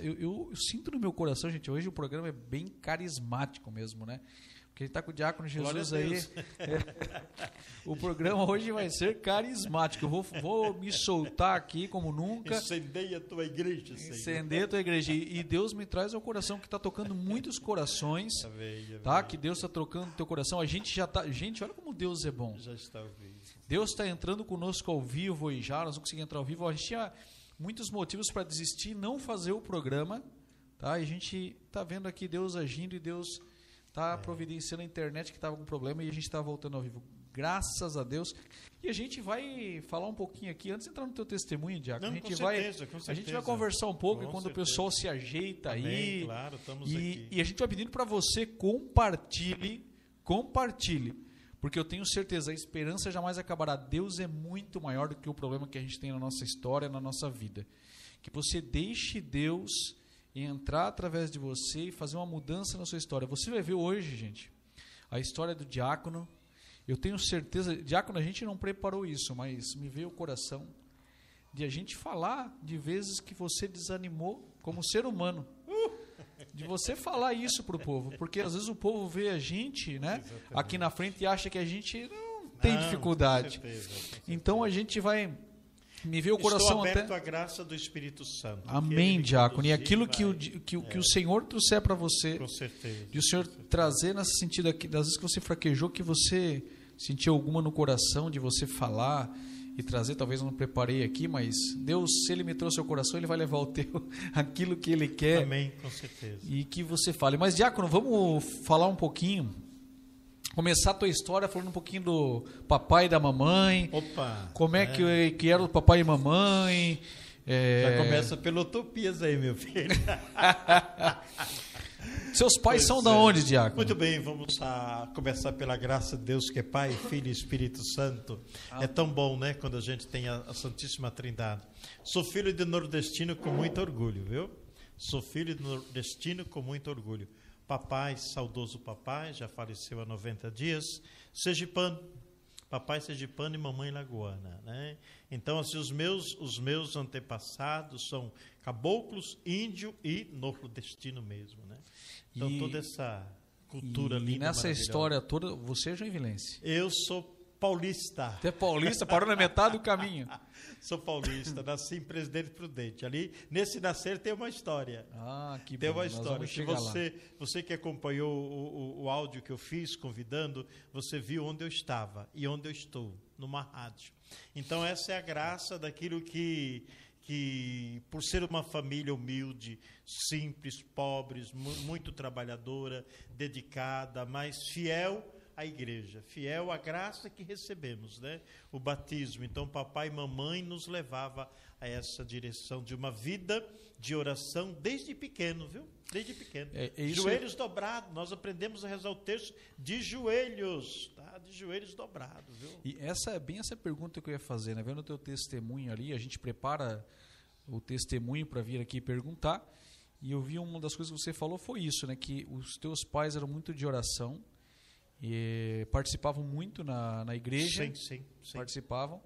Eu, eu, eu, sinto no meu coração, gente, hoje o programa é bem carismático mesmo, né? Porque a gente está com o Diácono Jesus aí. É, o programa hoje vai ser carismático. Eu vou, vou me soltar aqui como nunca. Incendeia a tua igreja, Senhor. Incendeia a tua igreja. E Deus me traz ao coração que está tocando muitos corações. Tá? Que Deus está trocando teu coração. A gente já está. Gente, olha como Deus é bom. Já está ouvindo. Deus está entrando conosco ao vivo e já, nós não conseguimos entrar ao vivo. A gente tinha muitos motivos para desistir e não fazer o programa. Tá? E a gente está vendo aqui Deus agindo e Deus está é. providenciando a internet que estava com problema e a gente está voltando ao vivo. Graças a Deus. E a gente vai falar um pouquinho aqui, antes de entrar no teu testemunho, Diaco, a gente vai certeza, a gente vai conversar um pouco com quando certeza. o pessoal se ajeita Amém, aí. Claro, estamos e, aqui. e a gente vai pedindo para você compartilhe, compartilhe, porque eu tenho certeza, a esperança jamais acabará. Deus é muito maior do que o problema que a gente tem na nossa história, na nossa vida. Que você deixe Deus entrar através de você e fazer uma mudança na sua história. Você vai ver hoje, gente, a história do diácono. Eu tenho certeza, diácono, a gente não preparou isso, mas me veio o coração de a gente falar de vezes que você desanimou como ser humano. De você falar isso para o povo, porque às vezes o povo vê a gente, né, aqui na frente e acha que a gente não tem não, dificuldade. Com certeza, com certeza. Então a gente vai me veio o coração Estou aberto até. à graça do Espírito Santo. Amém, diácono. E aquilo que o, que, que é. o Senhor trouxer para você, com certeza, e o Senhor trazer nesse sentido aqui, das vezes que você fraquejou, que você sentiu alguma no coração de você falar e trazer, talvez eu não preparei aqui, mas Deus, se Ele me trouxe ao coração, Ele vai levar o teu, aquilo que Ele quer. Amém, com certeza. E que você fale. Mas, diácono, vamos falar um pouquinho começar a tua história falando um pouquinho do papai e da mamãe. Opa! Como é, é. Que, que era o papai e mamãe. É... Já começa pelo Utopias aí, meu filho. Seus pais pois são é. da onde, Diácono? Muito bem, vamos a começar pela graça de Deus, que é Pai, Filho e Espírito Santo. Ah. É tão bom, né, quando a gente tem a, a Santíssima Trindade. Sou filho de nordestino com muito orgulho, viu? Sou filho de nordestino com muito orgulho papai, saudoso papai, já faleceu há 90 dias, sergipano, papai sergipano e mamãe lagoana, né? Então, assim, os meus, os meus antepassados são caboclos, índio e nordestino mesmo, né? Então, e, toda essa cultura e, linda, E nessa história toda, você é joinvilense? Eu sou paulista. Você é paulista? Parou na metade do caminho. Sou paulista, nasci em Presidente Prudente. Ali, nesse nascer, tem uma história. Ah, que Tem bom. uma história. Se você, você que acompanhou o, o, o áudio que eu fiz, convidando, você viu onde eu estava e onde eu estou, numa rádio. Então, essa é a graça daquilo que que por ser uma família humilde, simples, pobres, muito trabalhadora, dedicada, mas fiel a igreja, fiel à graça que recebemos, né? O batismo. Então, papai e mamãe nos levava a essa direção de uma vida de oração desde pequeno, viu? Desde pequeno. É, é joelhos é... dobrados. Nós aprendemos a rezar o texto de joelhos, tá? De joelhos dobrados, viu? E essa é bem essa pergunta que eu ia fazer, né? Vendo o teu testemunho ali, a gente prepara o testemunho para vir aqui perguntar. E eu vi uma das coisas que você falou foi isso, né? Que os teus pais eram muito de oração e participavam muito na, na igreja. Sim, sim, sim. Participavam.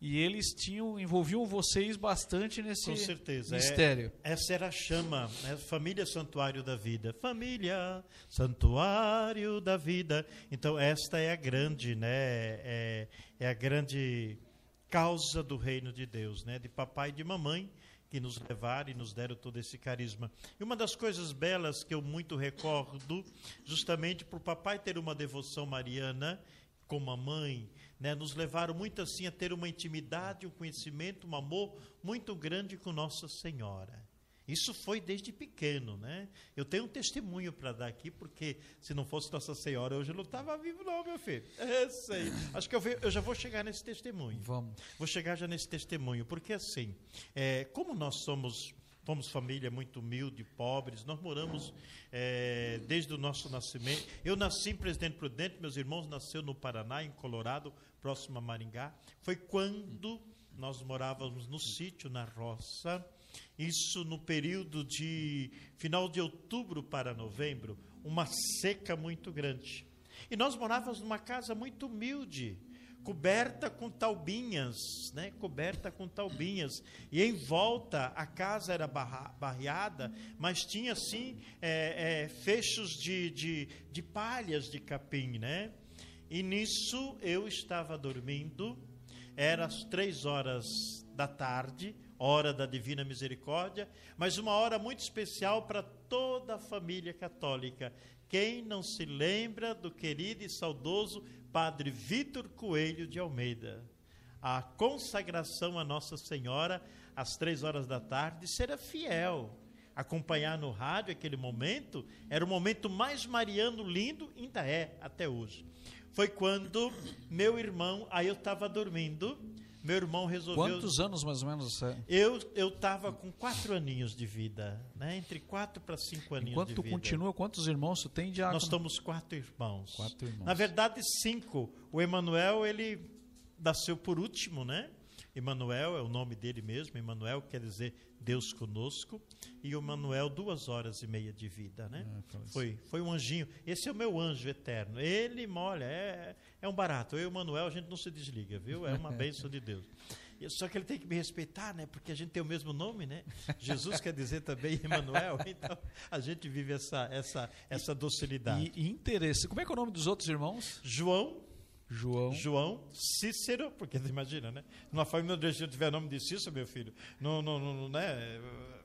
E eles tinham envolviam vocês bastante nesse Com certeza. mistério. É, essa era a chama, né? família santuário da vida. Família santuário da vida. Então esta é a grande, né? É, é a grande causa do reino de Deus, né? De papai e de mamãe que nos levaram e nos deram todo esse carisma. E uma das coisas belas que eu muito recordo, justamente por papai ter uma devoção mariana, como a mãe, né, nos levaram muito assim a ter uma intimidade, um conhecimento, um amor muito grande com Nossa Senhora. Isso foi desde pequeno, né? Eu tenho um testemunho para dar aqui, porque se não fosse Nossa Senhora, hoje eu não estava vivo, não, meu filho. É, sei. Acho que eu, eu, já vou chegar nesse testemunho. Vamos. Vou chegar já nesse testemunho, porque assim, é, como nós somos fomos família muito humilde, pobres. Nós moramos é, desde o nosso nascimento. Eu nasci em Presidente Prudente, meus irmãos nasceram no Paraná, em Colorado, próximo a Maringá. Foi quando nós morávamos no sítio, na roça. Isso no período de final de outubro para novembro, uma seca muito grande. E nós morávamos numa casa muito humilde, coberta com taubinhas, né? Coberta com taubinhas. E em volta a casa era barra, barreada, mas tinha assim é, é, fechos de, de, de palhas de capim, né? E nisso eu estava dormindo, era as três horas da tarde, hora da Divina Misericórdia, mas uma hora muito especial para toda a família católica. Quem não se lembra do querido e saudoso Padre Vitor Coelho de Almeida? A consagração a Nossa Senhora às três horas da tarde será fiel. Acompanhar no rádio aquele momento era o momento mais mariano lindo, ainda é até hoje. Foi quando meu irmão, aí eu estava dormindo, meu irmão resolveu. Quantos anos mais ou menos você? Eu eu estava com quatro aninhos de vida, né? Entre quatro para cinco aninhos Enquanto de vida. continua, quantos irmãos tu tem, Diácono? Nós somos quatro irmãos. Quatro irmãos. Na verdade, cinco. O Emanuel ele nasceu por último, né? Emanuel é o nome dele mesmo. Emanuel quer dizer Deus conosco. E o Emanuel duas horas e meia de vida, né? Ah, faleceu. foi foi um anjinho. Esse é o meu anjo eterno. Ele, olha, é é um barato. Eu e o Emanuel a gente não se desliga, viu? É uma bênção de Deus. Só que ele tem que me respeitar, né? Porque a gente tem o mesmo nome, né? Jesus quer dizer também Emanuel. Então a gente vive essa essa essa docilidade. E, e interesse. Como é que é o nome dos outros irmãos? João João. João Cícero, porque imagina, né? Numa família nordestina tiver nome de Cícero, meu filho, no, no, no- né?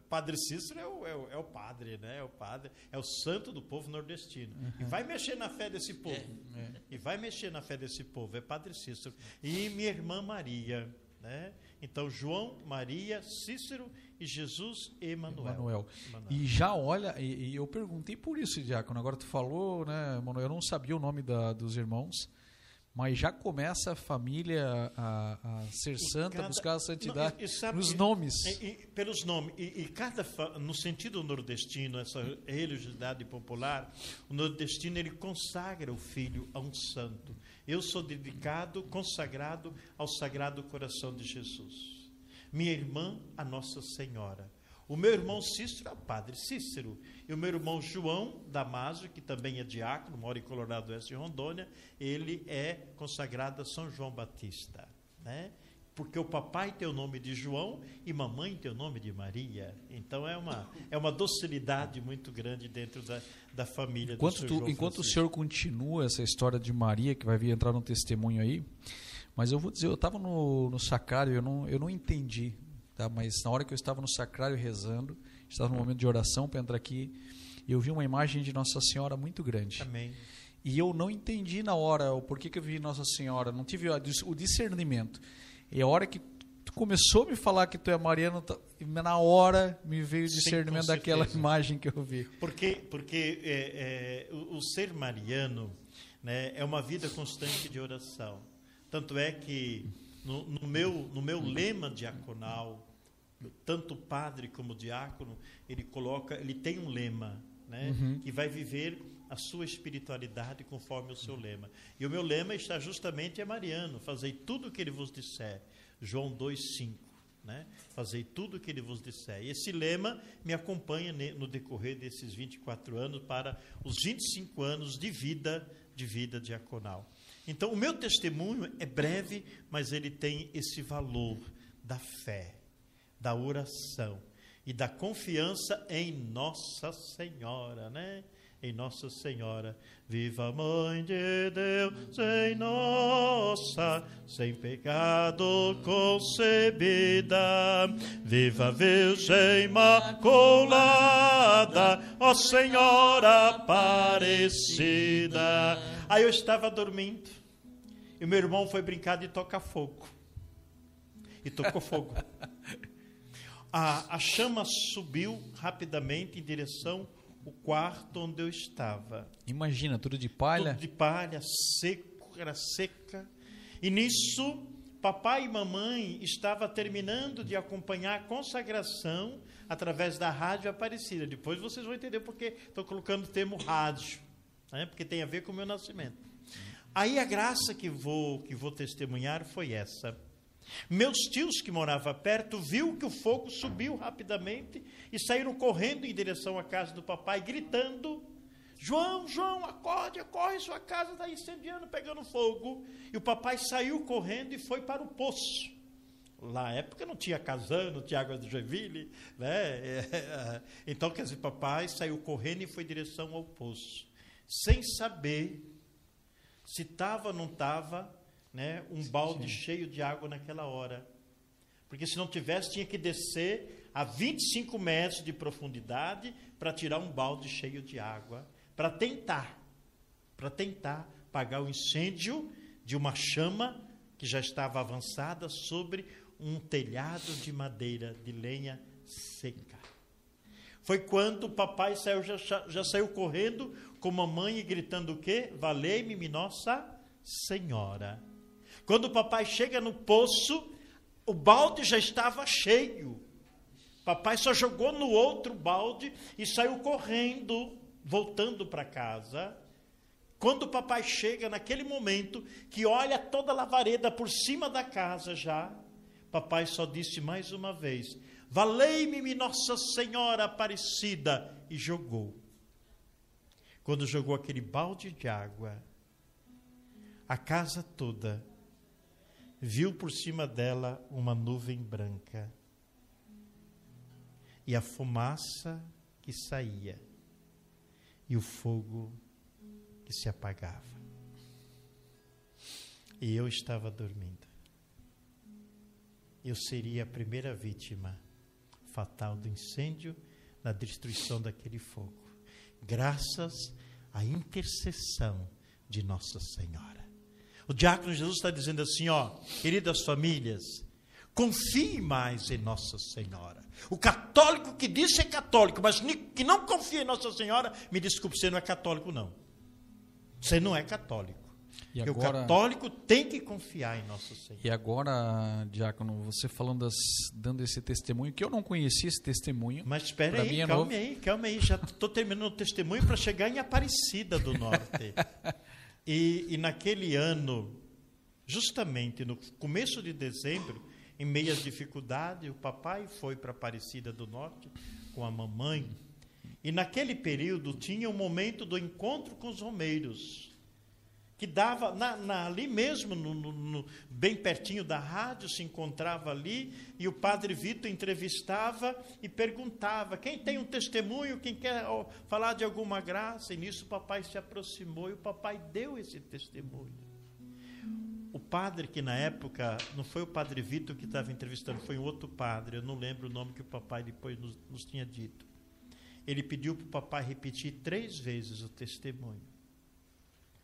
Padre Cícero é o, é, o, é o padre, né? É o padre, é o santo do povo nordestino. E vai mexer na fé desse povo. é. E vai mexer na fé desse povo, é Padre Cícero. E minha irmã Maria, né? Então, João, Maria, Cícero e Jesus Emanuel. Manuel. Emanuel. E já olha, e, e eu perguntei por isso, Diácono. Agora tu falou, né, Manuel? Eu não sabia o nome da- dos irmãos, mas já começa a família a, a ser santa, cada- buscar a santidade Não, e- e sabe nos nomes. E- pelos nomes. E, cada no sentido nordestino, essa religiosidade popular, o nordestino ele consagra o filho a um santo. Eu sou dedicado, consagrado ao Sagrado Coração de Jesus. Minha irmã, a Nossa Senhora. O meu irmão Cícero é o padre Cícero. E o meu irmão João Damásio, que também é diácono, mora em Colorado Oeste, Rondônia, ele é consagrado a São João Batista. Né? Porque o papai tem o nome de João e mamãe tem o nome de Maria. Então é uma, é uma docilidade muito grande dentro da, da família Enquanto, do Sr. João enquanto o Francisco. senhor continua essa história de Maria, que vai vir entrar no testemunho aí, mas eu vou dizer, eu estava no, no sacrário, eu não, eu não entendi, tá? mas na hora que eu estava no sacrário rezando, estava no momento de oração para entrar aqui, eu vi uma imagem de Nossa Senhora muito grande. Amém. E eu não entendi na hora o porquê que eu vi Nossa Senhora, não tive o discernimento. E a hora que tu começou a me falar que tu é mariano, tá- na hora me veio o Sim, discernimento com daquela imagem que eu vi. Porque, porque é, é, o, o ser mariano né, é uma vida constante de oração. Tanto é que no, no meu, no meu lema diaconal, tanto o padre como o diácono, ele coloca, ele tem um lema, né, que vai viver a sua espiritualidade conforme o seu lema. E o meu lema está justamente é mariano, fazei tudo o que ele vos disser. João 2:5 né? Fazei tudo o que ele vos disser. E esse lema me acompanha no decorrer desses 24 anos para os 25 anos de vida, de vida diaconal. Então, o meu testemunho é breve, mas ele tem esse valor da fé, da oração e da confiança em Nossa Senhora, né? Em Nossa Senhora, viva Mãe de Deus, em nossa, sem pecado concebida, viva Virgem Imaculada, ó Senhora Aparecida. Aí eu estava dormindo e meu irmão foi brincar de tocar fogo e tocou fogo. A, a chama subiu rapidamente em direção ao quarto onde eu estava. Imagina, tudo de palha. Tudo de palha, seco, era seca. E nisso, papai e mamãe estavam terminando de acompanhar a consagração através da rádio Aparecida. Depois vocês vão entender porque estou colocando o termo rádio, né? porque tem a ver com o meu nascimento. Aí a graça que vou, que vou testemunhar foi essa. Meus tios que moravam perto viu que o fogo subiu rapidamente e saíram correndo em direção à casa do papai, gritando: João, João, acorde, acorre, sua casa está incendiando, pegando fogo. E o papai saiu correndo e foi para o poço. Na época não tinha Casan, não tinha água de Joinville, né? Então, quer dizer, papai saiu correndo e foi em direção ao poço, sem saber se estava ou não estava né, um balde Sim. cheio de água naquela hora. Porque se não tivesse, tinha que descer a 25 metros de profundidade para tirar um balde cheio de água, para tentar, para tentar pagar o incêndio de uma chama que já estava avançada sobre um telhado de madeira, de lenha seca. Foi quando o papai saiu, já, já saiu correndo com a mamãe e gritando o quê? Valei-me, Nossa Senhora. Quando o papai chega no poço, o balde já estava cheio. Papai só jogou no outro balde e saiu correndo, voltando para casa. Quando o papai chega naquele momento, que olha toda a lavareda por cima da casa já, papai só disse mais uma vez: Valei-me, Nossa Senhora Aparecida, e jogou. Quando jogou aquele balde de água, a casa toda viu por cima dela uma nuvem branca e a fumaça que saía e o fogo que se apagava. E eu estava dormindo eu seria a primeira vítima fatal do incêndio, na destruição daquele fogo, graças à intercessão de Nossa Senhora. O diácono Jesus está dizendo assim: ó, queridas famílias, confie mais em Nossa Senhora. O católico que diz ser católico, mas que não confia em Nossa Senhora, me desculpe, você não é católico, não. Você não é católico. E agora, o católico tem que confiar em Nosso Senhor. E agora, Diácono, você falando das, dando esse testemunho, que eu não conhecia esse testemunho. Mas espera aí, é calma aí, calma aí. Já estou terminando o testemunho para chegar em Aparecida do Norte. e, e naquele ano, justamente no começo de dezembro, em meio às dificuldades, o papai foi para Aparecida do Norte com a mamãe. E naquele período tinha o momento do encontro com os romeiros que dava na, na, ali mesmo, no, no, bem pertinho da rádio, se encontrava ali, e o padre Vitor entrevistava e perguntava: quem tem um testemunho, quem quer falar de alguma graça? E nisso o papai se aproximou e o papai deu esse testemunho. O padre que na época, não foi o padre Vitor que estava entrevistando, foi um outro padre, eu não lembro o nome que o papai depois nos, nos tinha dito. Ele pediu para o papai repetir três vezes o testemunho.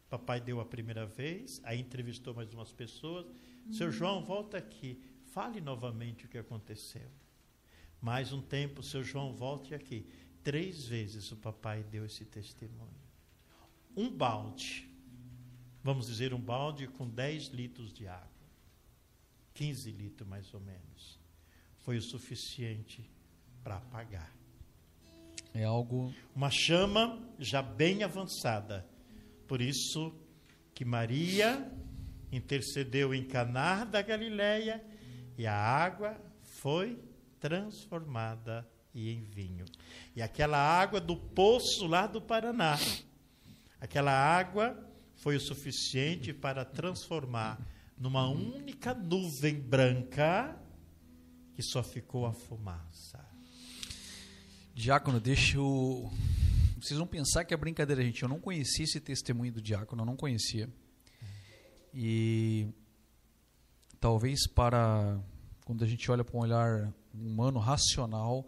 Papai deu a primeira vez, aí entrevistou mais umas pessoas. Uhum. Seu João, volta aqui. Fale novamente o que aconteceu. Mais um tempo, seu João, volte aqui. Três vezes o papai deu esse testemunho. Um balde, vamos dizer um balde com 10 litros de água, 15 litros mais ou menos, foi o suficiente para apagar. É algo. Uma chama já bem avançada por isso que Maria intercedeu em Caná da Galileia e a água foi transformada em vinho. E aquela água do poço lá do Paraná, aquela água foi o suficiente para transformar numa única nuvem branca que só ficou a fumaça. Diácono, deixa eu vocês vão pensar que é brincadeira, gente. Eu não conhecia esse testemunho do diácono, eu não conhecia. E talvez para quando a gente olha para um olhar humano, racional,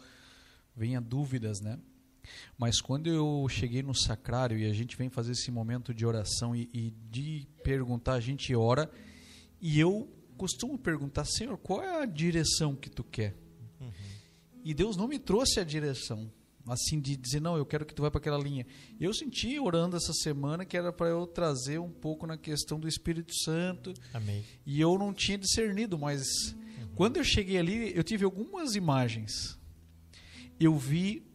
venha dúvidas, né? Mas quando eu cheguei no sacrário e a gente vem fazer esse momento de oração e, e de perguntar, a gente ora, e eu costumo perguntar, Senhor, qual é a direção que tu quer? Uhum. E Deus não me trouxe a direção assim de dizer não, eu quero que tu vá para aquela linha. Eu senti orando essa semana que era para eu trazer um pouco na questão do Espírito Santo. Amém. E eu não tinha discernido, mas uhum. quando eu cheguei ali, eu tive algumas imagens. Eu vi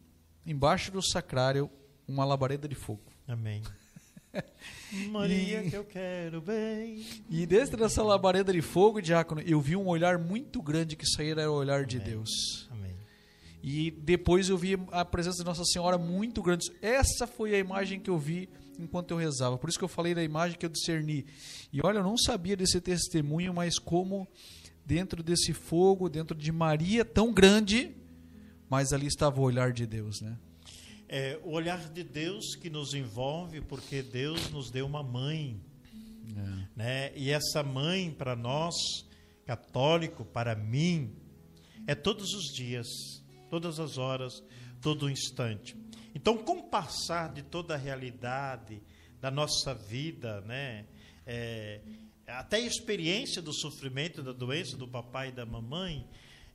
embaixo do sacrário uma labareda de fogo. Amém. Maria, e, que eu quero bem. E dentro dessa labareda de fogo, diácono, eu vi um olhar muito grande que saía era o olhar Amém. de Deus. E depois eu vi a presença de Nossa Senhora muito grande. Essa foi a imagem que eu vi enquanto eu rezava. Por isso que eu falei da imagem que eu discerni. E olha, eu não sabia desse testemunho, mas como dentro desse fogo, dentro de Maria tão grande, mas ali estava o olhar de Deus, né? É, o olhar de Deus que nos envolve, porque Deus nos deu uma mãe. É. Né? E essa mãe, para nós, católico, para mim, é todos os dias, todas as horas, todo instante. Então, com o passar de toda a realidade da nossa vida, né? É, até a experiência do sofrimento, da doença do papai e da mamãe,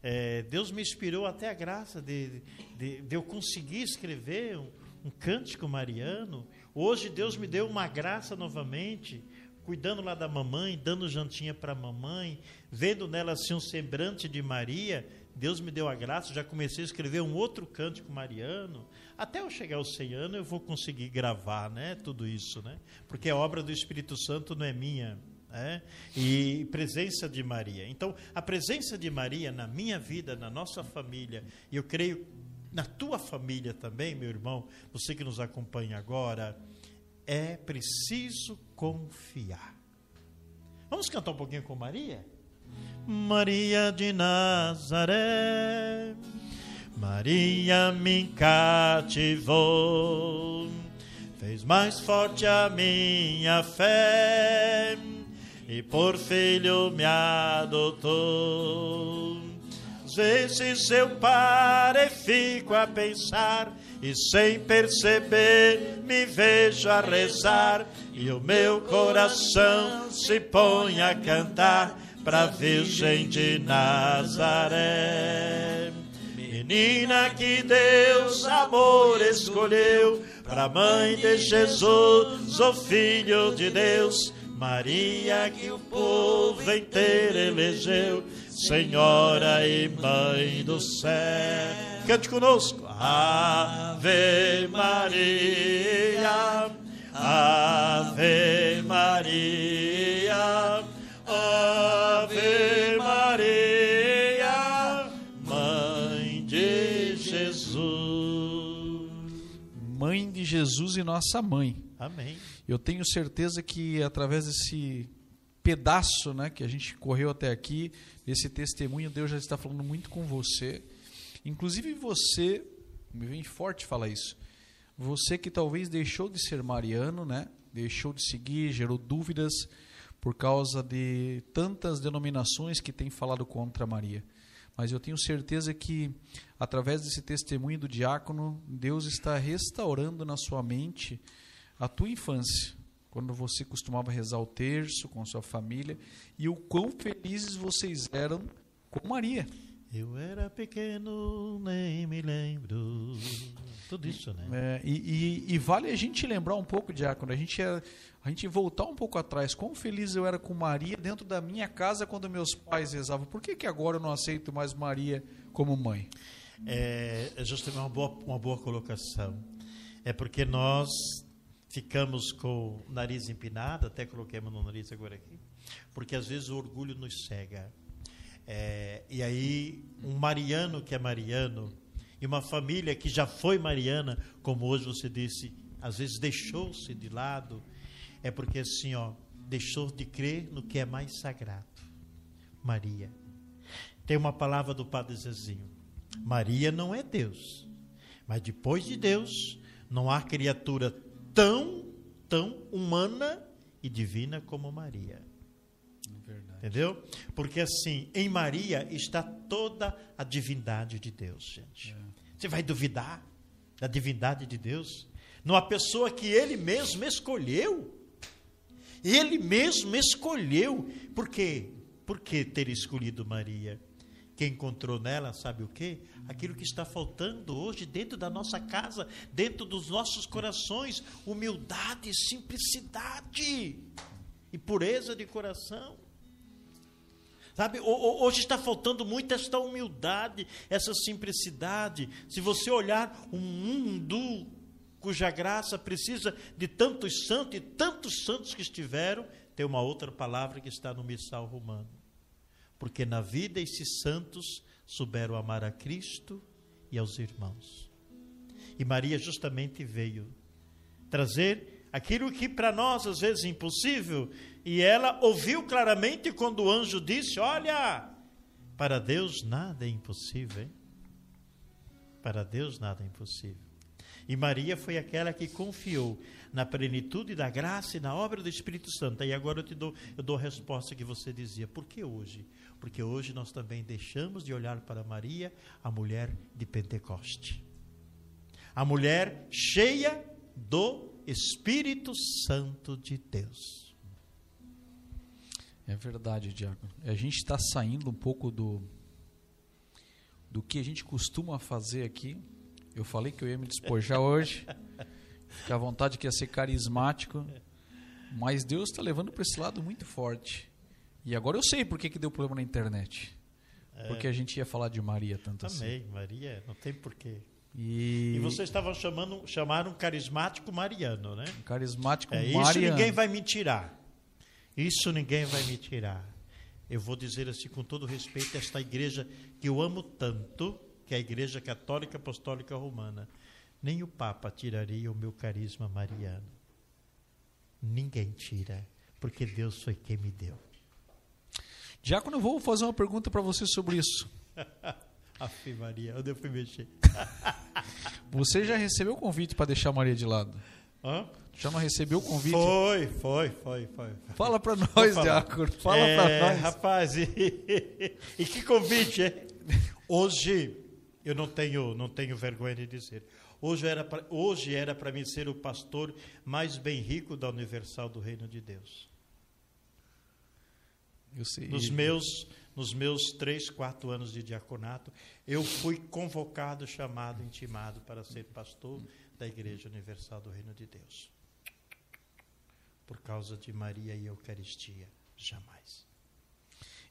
é, Deus me inspirou até a graça de, de, de eu conseguir escrever um, um cântico mariano. Hoje Deus me deu uma graça novamente, cuidando lá da mamãe, dando jantinha para a mamãe, vendo nela assim um semblante de Maria. Deus me deu a graça, já comecei a escrever um outro cântico mariano. Até eu chegar aos 100 anos eu vou conseguir gravar, né, tudo isso, né? Porque a obra do Espírito Santo não é minha, é? e presença de Maria. Então, a presença de Maria na minha vida, na nossa família, e eu creio na tua família também, meu irmão, você que nos acompanha agora, é preciso confiar. Vamos cantar um pouquinho com Maria? Maria de Nazaré, Maria me cativou, fez mais forte a minha fé e por filho me adotou. Às vezes eu paro e fico a pensar, e sem perceber me vejo a rezar, e o meu coração se põe a cantar para Virgem de Nazaré. Menina que Deus amor escolheu, para mãe de Jesus, o Filho de Deus Maria que o povo inteiro elegeu, Senhora e Mãe do céu. Cante conosco. Ave Maria, Ave Maria, Jesus e nossa mãe. Amém. Eu tenho certeza que através desse pedaço né, que a gente correu até aqui, esse testemunho, Deus já está falando muito com você. Inclusive você, me vem forte falar isso, você que talvez deixou de ser mariano, né, deixou de seguir, gerou dúvidas por causa de tantas denominações que têm falado contra Maria. Mas eu tenho certeza que, através desse testemunho do diácono, Deus está restaurando na sua mente a tua infância, quando você costumava rezar o terço com sua família e o quão felizes vocês eram com Maria. Eu era pequeno, nem me lembro. Tudo isso, né? É, e, e, e, vale a gente lembrar um pouco, Diácono, a gente, era, a gente voltar um pouco atrás. Quão feliz eu era com Maria dentro da minha casa quando meus pais rezavam. Por que, que agora eu não aceito mais Maria como mãe? É, é justamente uma boa, uma boa colocação. É porque nós ficamos com o nariz empinado, até coloquei no nariz agora aqui, porque às vezes o orgulho nos cega. É, e aí, um mariano que é mariano, e uma família que já foi mariana, como hoje você disse, às vezes deixou-se de lado, é porque assim, ó, deixou de crer no que é mais sagrado. Maria. Tem uma palavra do Padre Zezinho. Maria não é Deus, mas depois de Deus, não há criatura tão, tão humana e divina como Maria. Verdade. Entendeu? Porque assim, em Maria está toda a divindade de Deus, gente. É. Você vai duvidar da divindade de Deus? Numa pessoa que ele mesmo escolheu. Ele mesmo escolheu. Por quê? Por que ter escolhido Maria? Quem encontrou nela, sabe o quê? Aquilo que está faltando hoje dentro da nossa casa, dentro dos nossos corações: humildade, simplicidade e pureza de coração. Sabe, hoje está faltando muito esta humildade, essa simplicidade. Se você olhar um mundo cuja graça precisa de tantos santos e tantos santos que estiveram, tem uma outra palavra que está no missal romano porque na vida esses santos souberam amar a Cristo e aos irmãos. E Maria justamente veio trazer aquilo que para nós às vezes é impossível, e ela ouviu claramente quando o anjo disse: Olha, para Deus nada é impossível. Hein? Para Deus nada é impossível. E Maria foi aquela que confiou na plenitude da graça e na obra do Espírito Santo. E agora eu te dou, eu dou a resposta que você dizia. Por que hoje? Porque hoje nós também deixamos de olhar para Maria, a mulher de Pentecoste. A mulher cheia do Espírito Santo de Deus. É verdade, Diácono. A gente está saindo um pouco do, do que a gente costuma fazer aqui. Eu falei que eu ia me despojar hoje. Fica à vontade que ia ser carismático. Mas Deus está levando para esse lado muito forte. E agora eu sei por que, que deu problema na internet. É. Porque a gente ia falar de Maria tanto Amei, assim. Maria, não tem porquê. E, e vocês estavam chamando, chamaram um carismático mariano, né? Um carismático é, mariano. Isso ninguém vai me tirar. Isso ninguém vai me tirar. Eu vou dizer assim com todo respeito, esta igreja que eu amo tanto, que é a Igreja Católica Apostólica Romana, nem o Papa tiraria o meu carisma mariano. Ninguém tira, porque Deus foi quem me deu. Diácono, eu vou fazer uma pergunta para você sobre isso. Afe Maria, onde eu fui mexer? Você já recebeu o convite para deixar Maria de lado? Hã? Já não recebeu o convite? Foi, foi, foi, foi. Fala para nós, Diácono. Fala é, para nós. Rapaz, e, e que convite, é? Hoje, eu não tenho, não tenho vergonha de dizer. Hoje era pra, hoje era para mim ser o pastor mais bem rico da Universal do Reino de Deus. Eu sei. Nos meus nos meus três, quatro anos de diaconato, eu fui convocado, chamado, intimado para ser pastor da Igreja Universal do Reino de Deus. Por causa de Maria e Eucaristia, jamais.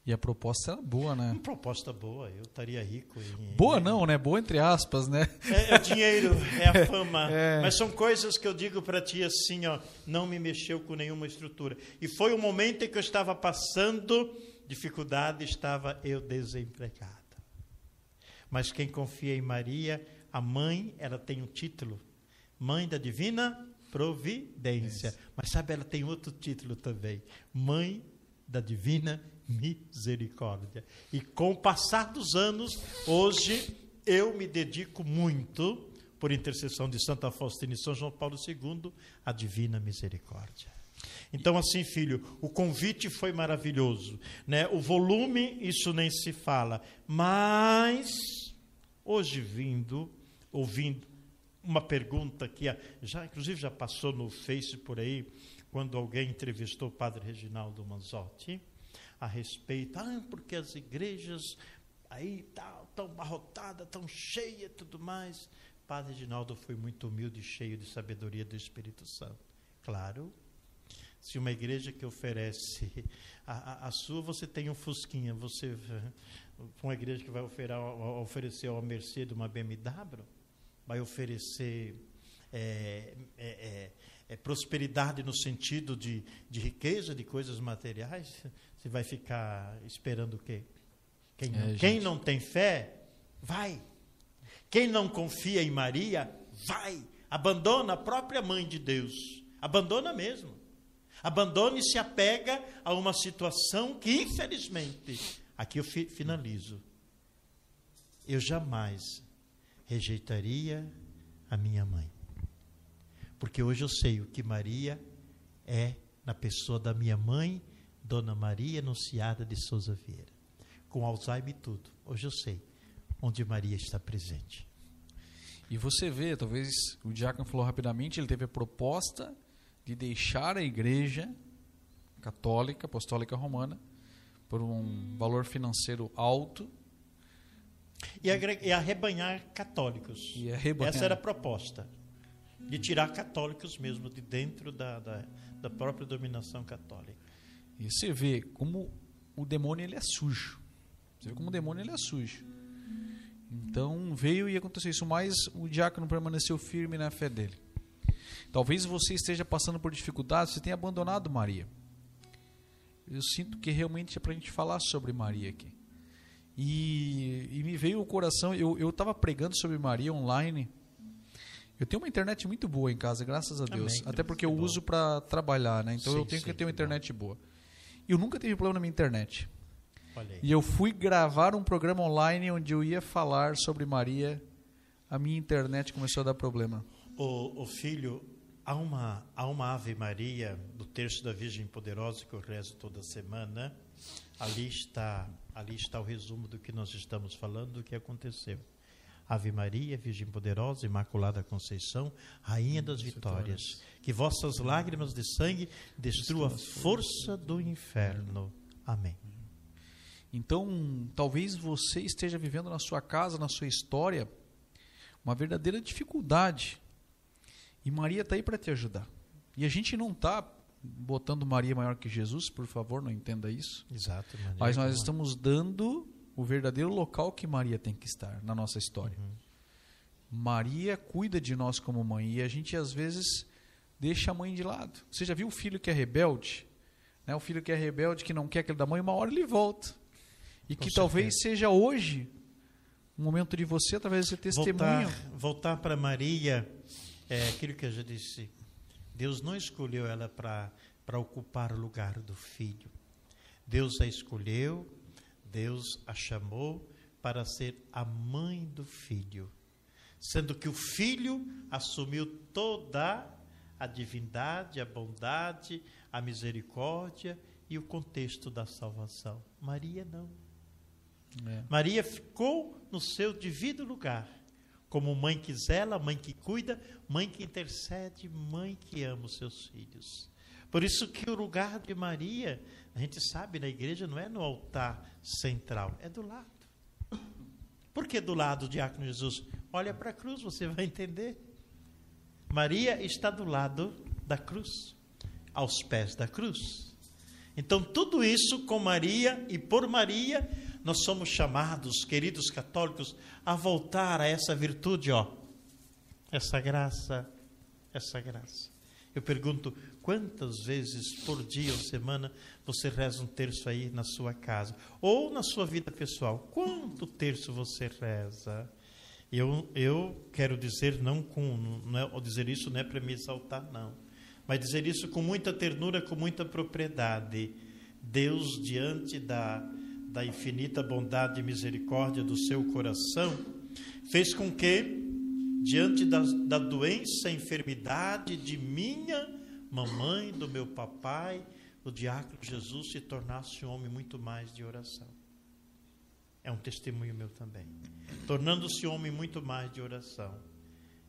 E a proposta era boa, né? Uma proposta boa, eu estaria rico. Em, boa não, né? Boa entre aspas, né? É, é o dinheiro, é a fama. É. Mas são coisas que eu digo para ti assim, ó, não me mexeu com nenhuma estrutura. E foi o momento em que eu estava passando dificuldade, estava eu desempregada. Mas quem confia em Maria, a mãe, ela tem um título, mãe da divina providência. Mas sabe, ela tem outro título também, mãe da divina misericórdia. E com o passar dos anos, hoje eu me dedico muito, por intercessão de Santa Faustina e São João Paulo II, à divina misericórdia. Então, assim, filho, o convite foi maravilhoso. Né? O volume, isso nem se fala. Mas, hoje vindo, ouvindo uma pergunta que já, inclusive já passou no Face por aí, quando alguém entrevistou o padre Reginaldo Manzotti, a respeito, ah, porque as igrejas aí tal, tão barrotadas, tão cheias e tudo mais. Padre Reginaldo foi muito humilde cheio de sabedoria do Espírito Santo. Claro, se uma igreja que oferece a, a, a sua, você tem um Fusquinha, você uma igreja que vai oferar, oferecer ao mercê de uma BMW, vai oferecer é, é, é, é, prosperidade no sentido de, de riqueza, de coisas materiais, você vai ficar esperando o quê? Quem, não, é, quem não tem fé, vai. Quem não confia em Maria, vai. Abandona a própria mãe de Deus. Abandona mesmo. Abandona e se apega a uma situação que, infelizmente, aqui eu fi, finalizo. Eu jamais rejeitaria a minha mãe. Porque hoje eu sei o que Maria é na pessoa da minha mãe Dona Maria Anunciada de Souza Vieira. Com Alzheimer e tudo. Hoje eu sei onde Maria está presente. E você vê, talvez o diácono falou rapidamente, ele teve a proposta de deixar a igreja católica, apostólica romana, por um valor financeiro alto. E, e arrebanhar católicos. E arrebanhar. Essa era a proposta. De tirar católicos mesmo de dentro da, da, da própria dominação católica. E você vê como o demônio ele é sujo. Você vê como o demônio ele é sujo. Então veio e aconteceu isso, mas o diácono permaneceu firme na fé dele. Talvez você esteja passando por dificuldades, você tenha abandonado Maria. Eu sinto que realmente é para a gente falar sobre Maria aqui. E, e me veio o coração, eu estava pregando sobre Maria online. Eu tenho uma internet muito boa em casa, graças a Deus. Amém, Até porque que eu uso para trabalhar, né? Então Sim, eu tenho sim, que ter uma internet boa. E eu nunca tive problema na minha internet. E eu fui gravar um programa online onde eu ia falar sobre Maria. A minha internet começou a dar problema. O, o filho, há uma, há uma Ave Maria do terço da Virgem Poderosa que eu rezo toda semana. Ali está, ali está o resumo do que nós estamos falando, do que aconteceu. Ave Maria, Virgem Poderosa, Imaculada Conceição, Rainha das Vitórias, que vossas lágrimas de sangue destruam a força do inferno. Amém. Então, talvez você esteja vivendo na sua casa, na sua história, uma verdadeira dificuldade. E Maria está aí para te ajudar. E a gente não está botando Maria maior que Jesus, por favor, não entenda isso. Exato. Maria, Mas nós como- estamos dando o verdadeiro local que Maria tem que estar na nossa história. Maria cuida de nós como mãe e a gente às vezes deixa a mãe de lado. Você já viu o filho que é rebelde? Né? O filho que é rebelde, que não quer aquele da mãe, uma hora ele volta. E Com que talvez certeza. seja hoje um momento de você, através desse testemunho. voltar, voltar para Maria, é aquilo que eu já disse. Deus não escolheu ela para ocupar o lugar do filho. Deus a escolheu, Deus a chamou para ser a mãe do filho. Sendo que o filho assumiu toda a divindade, a bondade, a misericórdia e o contexto da salvação. Maria não. É. Maria ficou no seu devido lugar, como mãe que zela, mãe que cuida, mãe que intercede, mãe que ama os seus filhos. Por isso que o lugar de Maria, a gente sabe na igreja, não é no altar central, é do lado. Por que do lado, diácono Jesus? Olha para a cruz, você vai entender. Maria está do lado da cruz, aos pés da cruz. Então, tudo isso com Maria e por Maria, nós somos chamados, queridos católicos, a voltar a essa virtude, ó, essa graça, essa graça. Eu pergunto, quantas vezes por dia ou semana você reza um terço aí na sua casa? Ou na sua vida pessoal? Quanto terço você reza? Eu, eu quero dizer, não com, não é, dizer isso não é para me exaltar, não. Mas dizer isso com muita ternura, com muita propriedade. Deus, diante da, da infinita bondade e misericórdia do seu coração, fez com que, diante da, da doença, enfermidade de minha mamãe, do meu papai, o diácono Jesus se tornasse um homem muito mais de oração. É um testemunho meu também. Tornando-se homem muito mais de oração.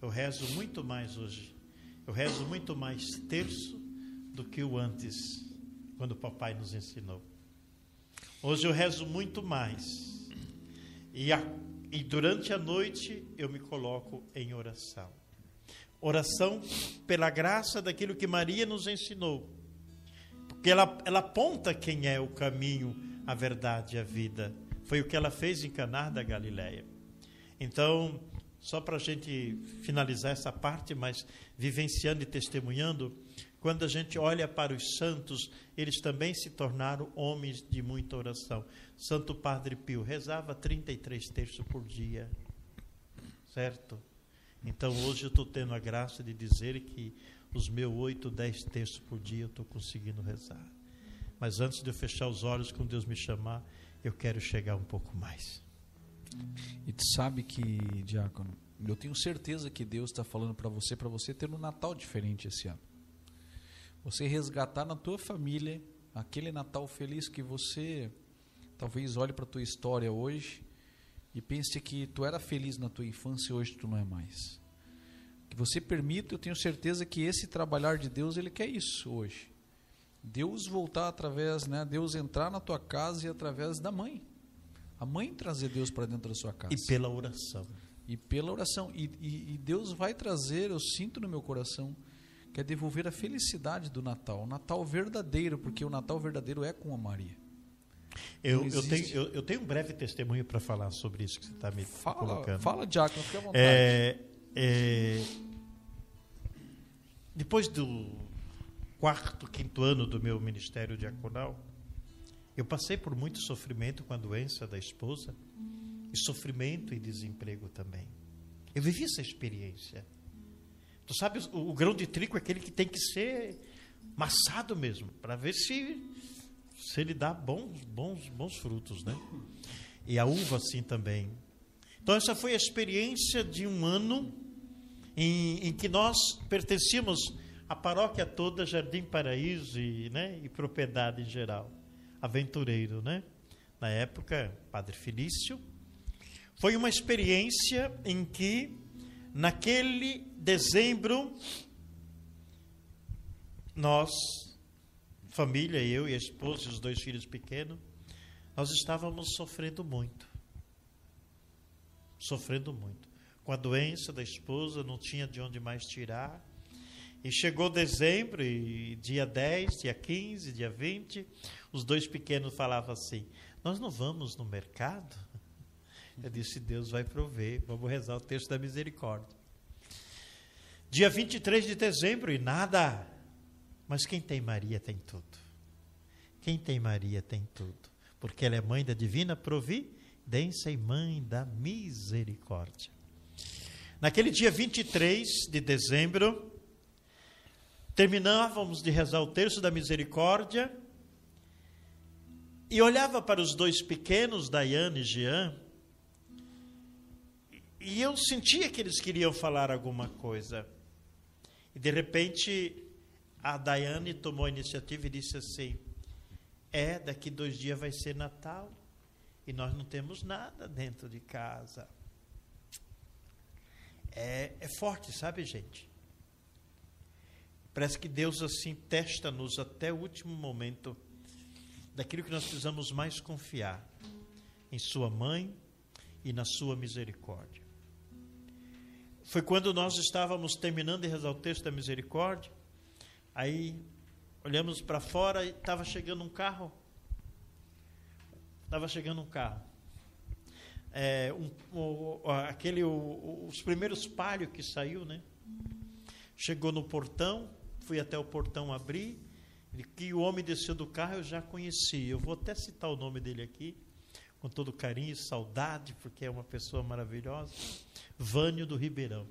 Eu rezo muito mais hoje. Eu rezo muito mais terço do que o antes, quando o papai nos ensinou. Hoje eu rezo muito mais. E, a, e durante a noite eu me coloco em oração. Oração pela graça daquilo que Maria nos ensinou. Porque ela, ela aponta quem é o caminho, a verdade a vida. Foi o que ela fez em Caná da Galileia. Então, só para a gente finalizar essa parte, mas vivenciando e testemunhando, quando a gente olha para os santos, eles também se tornaram homens de muita oração. Santo Padre Pio rezava 33 terços por dia, certo? Então hoje eu estou tendo a graça de dizer que os meus 8, 10 terços por dia eu estou conseguindo rezar. Mas antes de eu fechar os olhos, quando Deus me chamar, eu quero chegar um pouco mais. E tu sabe que, diácono, eu tenho certeza que Deus está falando para você, para você ter um Natal diferente esse ano. Você resgatar na tua família aquele Natal feliz que você talvez olhe para a tua história hoje e pense que tu era feliz na tua infância e hoje tu não é mais. Que você permita, eu tenho certeza que esse trabalhar de Deus, ele quer isso hoje. Deus voltar através, né, Deus entrar na tua casa e através da mãe. A mãe trazer Deus para dentro da sua casa. E pela oração. E pela oração. E, e, e, Deus vai trazer, eu sinto no meu coração, que é devolver a felicidade do Natal. O Natal verdadeiro, porque o Natal verdadeiro é com a Maria. Eu, eu, tenho, eu, eu tenho um breve testemunho para falar sobre isso que você está me fala, colocando. Fala, Diácono, fique à vontade. É, é, depois do quarto, quinto ano do meu ministério diaconal, Eu passei por muito sofrimento com a doença da esposa, e sofrimento e desemprego também. Eu vivi essa experiência. Tu sabe, o, o grão de trigo é aquele que tem que ser massado mesmo, para ver se, se ele dá bons, bons, bons frutos, né? E a uva assim também. Então essa foi a experiência de um ano em, em que nós pertencíamos à paróquia toda, Jardim Paraíso e, né, e propriedade em geral. Aventureiro, né? Na época, Padre Felício. Foi uma experiência em que, naquele dezembro, nós, família, eu e a esposa e os dois filhos pequenos, nós estávamos sofrendo muito. Sofrendo muito. Com a doença da esposa, não tinha de onde mais tirar. E chegou dezembro, e dia 10, dia 15, dia 20, os dois pequenos falavam assim: Nós não vamos no mercado? Eu disse: Deus vai prover, vamos rezar o texto da misericórdia. Dia 23 de dezembro, e nada. Mas quem tem Maria tem tudo. Quem tem Maria tem tudo. Porque ela é mãe da divina providência e mãe da misericórdia. Naquele dia 23 de dezembro, terminávamos de rezar o terço da misericórdia e olhava para os dois pequenos, Daiane e Jean, e eu sentia que eles queriam falar alguma coisa. E de repente a Daiane tomou a iniciativa e disse assim: É, daqui dois dias vai ser Natal e nós não temos nada dentro de casa. É, é forte, sabe, gente? Parece que Deus assim testa-nos até o último momento daquilo que nós precisamos mais confiar em Sua mãe e na Sua misericórdia. Foi quando nós estávamos terminando de rezar o texto da misericórdia Aí olhamos para fora e estava chegando um carro. Estava chegando um carro. É, um, o, aquele, o, os primeiros palhos que saiu, né? Chegou no portão, fui até o portão abrir, que o homem desceu do carro eu já conheci. Eu vou até citar o nome dele aqui, com todo carinho e saudade, porque é uma pessoa maravilhosa. Vânio do Ribeirão.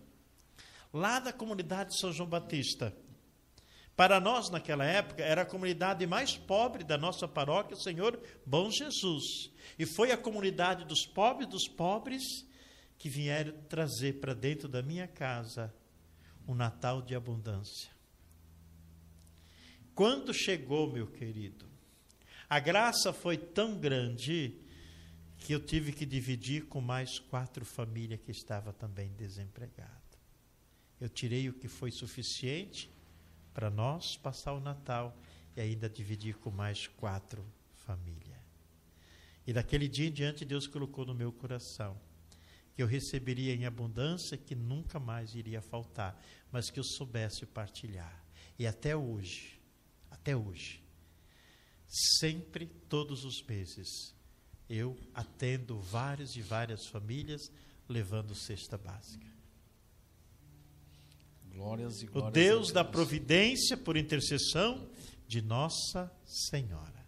Lá da comunidade de São João Batista, para nós, naquela época, era a comunidade mais pobre da nossa paróquia, Senhor Bom Jesus. E foi a comunidade dos pobres dos pobres que vieram trazer para dentro da minha casa um Natal de abundância. Quando chegou, meu querido, a graça foi tão grande que eu tive que dividir com mais quatro famílias que estavam também desempregadas. Eu tirei o que foi suficiente para nós passar o Natal e ainda dividir com mais quatro famílias. E daquele dia em diante, Deus colocou no meu coração que eu receberia em abundância, que nunca mais iria faltar, mas que eu soubesse partilhar. E até hoje, até hoje, sempre, todos os meses, eu atendo várias e várias famílias levando cesta básica. Glórias e glórias o Deus, Deus da providência por intercessão de Nossa Senhora.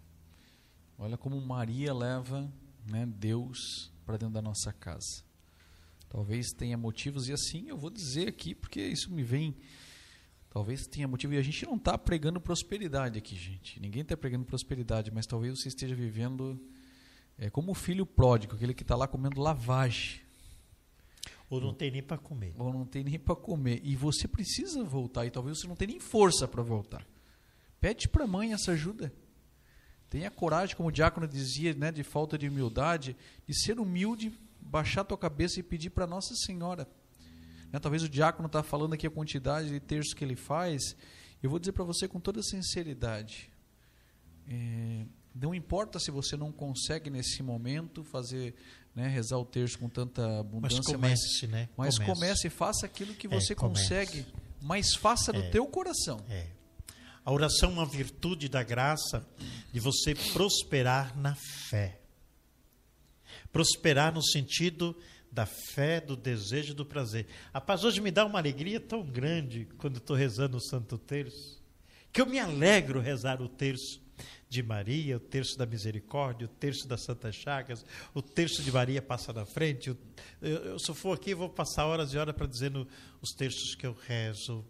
Olha como Maria leva né, Deus para dentro da nossa casa. Talvez tenha motivos, e assim eu vou dizer aqui, porque isso me vem. Talvez tenha motivo, e a gente não está pregando prosperidade aqui, gente. Ninguém está pregando prosperidade, mas talvez você esteja vivendo é, como o filho pródigo, aquele que está lá comendo lavagem. Ou não tem nem para comer. Ou não tem nem para comer. E você precisa voltar, e talvez você não tenha nem força para voltar. Pede para a mãe essa ajuda. Tenha coragem, como o diácono dizia, né, de falta de humildade, de ser humilde, baixar a tua cabeça e pedir para Nossa Senhora. Né, talvez o diácono está falando aqui a quantidade de terços que ele faz. Eu vou dizer para você com toda sinceridade. É, não importa se você não consegue nesse momento fazer né, rezar o terço com tanta abundância, mas comece, mas, né? Mas comece. comece e faça aquilo que é, você é, consegue, mas faça do é, teu coração. É. A oração é uma virtude da graça de você prosperar na fé. Prosperar no sentido da fé, do desejo, do prazer. A paz hoje me dá uma alegria tão grande quando estou rezando o Santo Terço, que eu me alegro rezar o terço, de Maria, o terço da misericórdia, o terço das Santas Chagas, o terço de Maria passa na frente. Eu, eu, se for aqui, vou passar horas e horas para dizer no, os terços que eu rezo.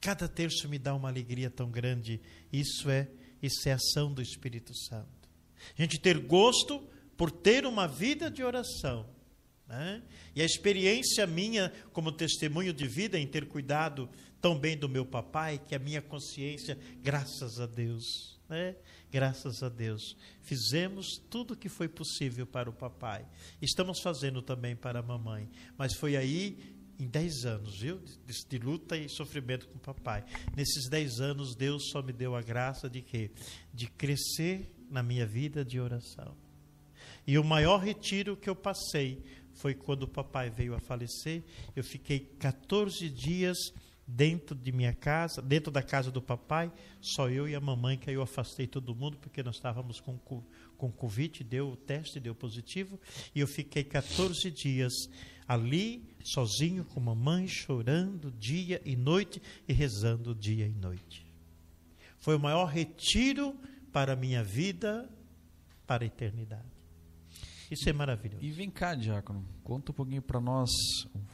Cada terço me dá uma alegria tão grande. Isso é, isso é ação do Espírito Santo. A gente ter gosto por ter uma vida de oração. Né? E a experiência minha como testemunho de vida em ter cuidado tão bem do meu papai, que a minha consciência, graças a Deus, né? graças a Deus, fizemos tudo o que foi possível para o papai. Estamos fazendo também para a mamãe. Mas foi aí em 10 anos, viu? De, de, luta e sofrimento com o papai. Nesses 10 anos, Deus só me deu a graça de quê? De crescer na minha vida de oração. E o maior retiro que eu passei foi quando o papai veio a falecer. Eu fiquei 14 dias dentro de minha casa, dentro da casa do papai, só eu e a mamãe, que aí eu afastei todo mundo, porque nós estávamos com, com Covid, deu o teste, deu positivo, e eu fiquei 14 dias ali, sozinho, com mamãe, chorando dia e noite e rezando dia e noite. Foi o maior retiro para a minha vida, para a eternidade. Isso é maravilhoso. E vem cá, Diácono, conta um pouquinho para nós.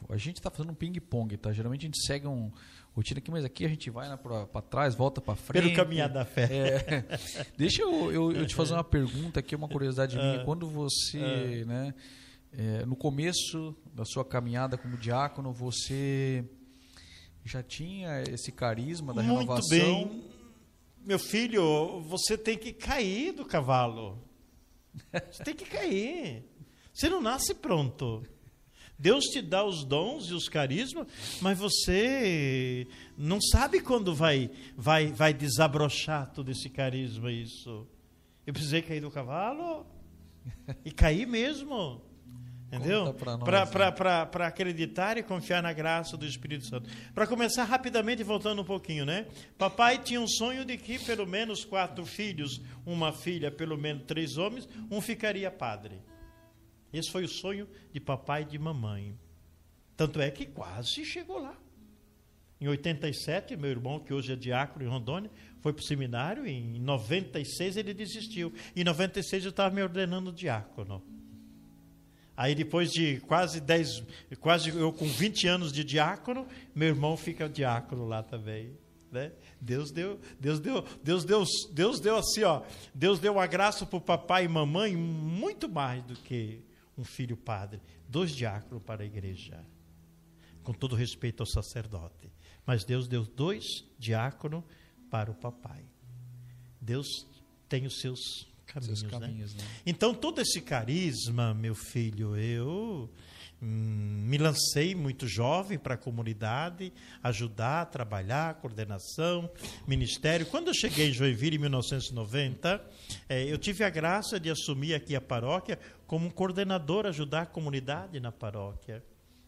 A gente está fazendo um ping-pong, tá? Geralmente a gente segue um rotina aqui, mas aqui a gente vai né, para trás, volta para frente. Pelo caminhar da fé. É. Deixa eu, eu, eu, te fazer uma pergunta aqui, uma curiosidade minha. Ah. Quando você, ah. né, é, no começo da sua caminhada como diácono, você já tinha esse carisma da Muito renovação? Bem. Meu filho, você tem que cair do cavalo. Você tem que cair. Você não nasce pronto. Deus te dá os dons e os carismas, mas você não sabe quando vai vai vai desabrochar todo esse carisma isso. Eu precisei cair do cavalo e cair mesmo. Entendeu? Para acreditar e confiar na graça do Espírito Santo. Para começar rapidamente, voltando um pouquinho, né? Papai tinha um sonho de que pelo menos quatro filhos, uma filha, pelo menos três homens, um ficaria padre. Esse foi o sonho de papai e de mamãe. Tanto é que quase chegou lá. Em 87, meu irmão, que hoje é diácono em Rondônia, foi para o seminário. Em 96 ele desistiu. Em 96 eu estava me ordenando diácono. Aí depois de quase 10, quase eu com 20 anos de diácono, meu irmão fica diácono lá também. Né? Deus deu, Deus deu, Deus deu, Deus deu assim, ó, Deus deu a graça para o papai e mamãe muito mais do que um filho padre, dois diáconos para a igreja, com todo respeito ao sacerdote. Mas Deus deu dois diáconos para o papai. Deus tem os seus caminhos, né? caminhos né? Né? Então, todo esse carisma, meu filho, eu hum, me lancei muito jovem para a comunidade, ajudar, trabalhar, coordenação, ministério. Quando eu cheguei em Joinville em 1990, é, eu tive a graça de assumir aqui a paróquia como um coordenador, ajudar a comunidade na paróquia.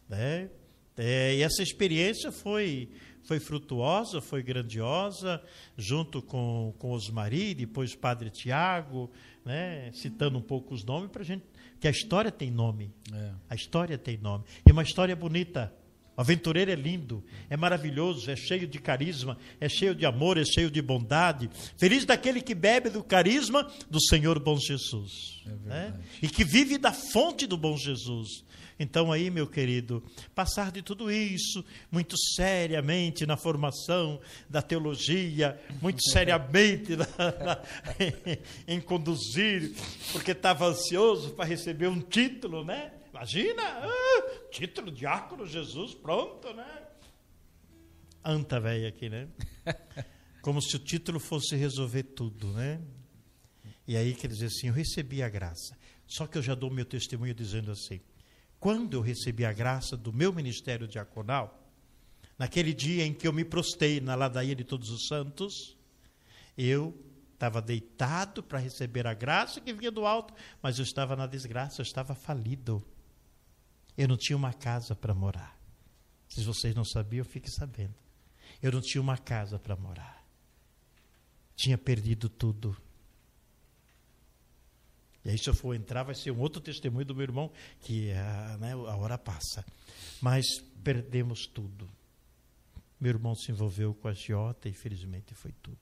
Né? É, e essa experiência foi foi frutuosa, foi grandiosa, junto com, com Osmari, depois Padre Tiago, né, citando um pouco os nomes para gente, que a história tem nome, é. a história tem nome, e uma história bonita. O aventureiro é lindo, é maravilhoso, é cheio de carisma, é cheio de amor, é cheio de bondade. Feliz daquele que bebe do carisma do Senhor bom Jesus. É né? E que vive da fonte do bom Jesus. Então, aí, meu querido, passar de tudo isso muito seriamente na formação da teologia, muito seriamente na, na, em conduzir, porque estava ansioso para receber um título, né? Imagina, ah, título diácono Jesus, pronto, né? Anta velha aqui, né? Como se o título fosse resolver tudo, né? E aí quer dizer assim, eu recebi a graça. Só que eu já dou meu testemunho dizendo assim: quando eu recebi a graça do meu ministério diaconal, naquele dia em que eu me prostei na ladaia de Todos os Santos, eu estava deitado para receber a graça que vinha do alto, mas eu estava na desgraça, eu estava falido. Eu não tinha uma casa para morar. Se vocês não sabiam, fiquem sabendo. Eu não tinha uma casa para morar. Tinha perdido tudo. E aí, se eu for entrar, vai ser um outro testemunho do meu irmão, que a, né, a hora passa. Mas perdemos tudo. Meu irmão se envolveu com a Giota, infelizmente foi tudo.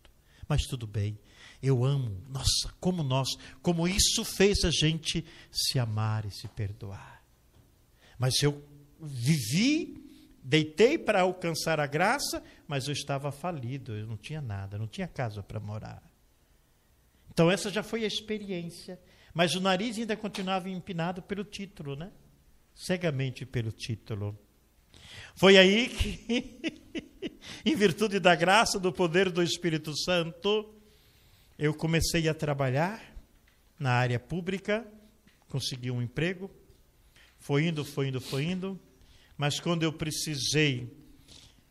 Mas tudo bem, eu amo. Nossa, como nós, como isso fez a gente se amar e se perdoar. Mas eu vivi, deitei para alcançar a graça, mas eu estava falido, eu não tinha nada, não tinha casa para morar. Então essa já foi a experiência, mas o nariz ainda continuava empinado pelo título, né? Cegamente pelo título. Foi aí que, em virtude da graça, do poder do Espírito Santo, eu comecei a trabalhar na área pública, consegui um emprego, foi indo, foi indo, foi indo, mas quando eu precisei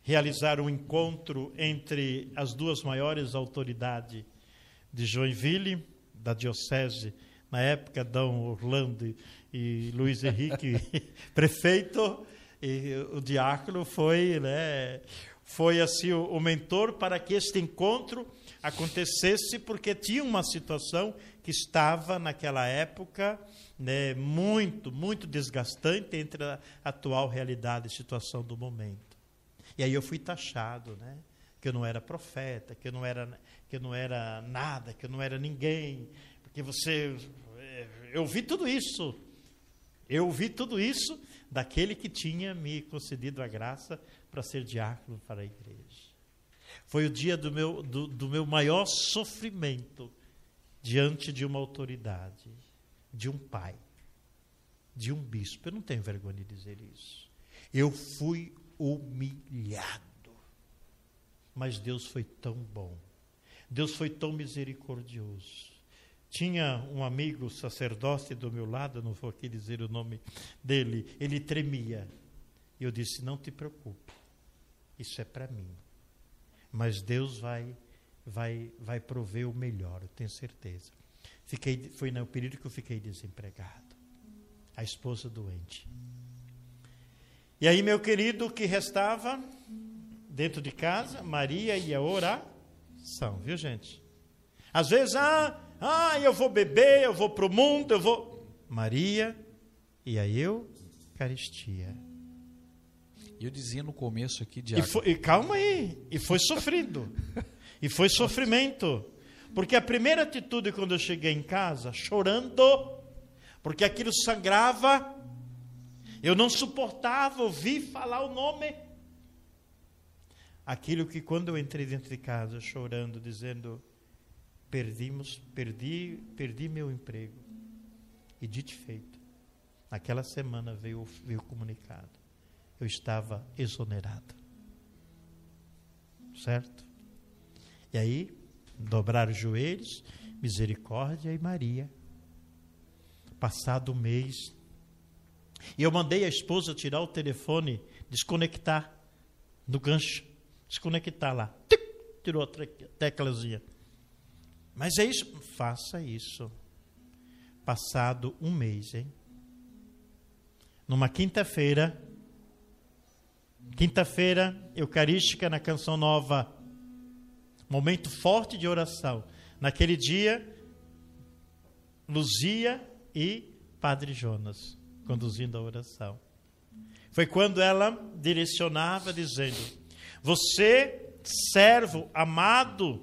realizar um encontro entre as duas maiores autoridades de Joinville, da Diocese, na época, Dom Orlando e Luiz Henrique, prefeito, e o diácono foi, né, foi assim o, o mentor para que este encontro acontecesse, porque tinha uma situação que estava naquela época né, muito, muito desgastante entre a atual realidade e situação do momento. E aí eu fui taxado, né? Que eu não era profeta, que eu não era, que eu não era nada, que eu não era ninguém, porque você. Eh, eu vi tudo isso. Eu vi tudo isso daquele que tinha me concedido a graça para ser diácono para a igreja. Foi o dia do meu, do, do meu maior sofrimento diante de uma autoridade de um pai, de um bispo. Eu não tenho vergonha de dizer isso. Eu fui humilhado. Mas Deus foi tão bom. Deus foi tão misericordioso. Tinha um amigo sacerdote do meu lado, não vou aqui dizer o nome dele, ele tremia. E eu disse: Não te preocupe, isso é para mim. Mas Deus vai, vai, vai prover o melhor, eu tenho certeza. Fiquei, foi no período que eu fiquei desempregado. A esposa doente. E aí, meu querido, o que restava dentro de casa, Maria ia oração, viu, gente? Às vezes, ah, ah, eu vou beber, eu vou para o mundo, eu vou. Maria e a Eucaristia. E eu dizia no começo aqui, de e, foi, e calma aí, e foi sofrido. e foi sofrimento. Porque a primeira atitude quando eu cheguei em casa, chorando, porque aquilo sangrava, eu não suportava ouvir falar o nome. Aquilo que quando eu entrei dentro de casa, chorando, dizendo, perdimos, perdi, perdi meu emprego. E dito feito, naquela semana veio, veio o comunicado. Eu estava exonerado. Certo? E aí, dobrar os joelhos, misericórdia e Maria. Passado o mês, e eu mandei a esposa tirar o telefone, desconectar no gancho, desconectar lá. Tirou a teclazinha. Mas é isso, faça isso. Passado um mês, hein? Numa quinta-feira, quinta-feira eucarística na Canção Nova, momento forte de oração. Naquele dia, Luzia e Padre Jonas conduzindo a oração. Foi quando ela direcionava dizendo: Você, servo amado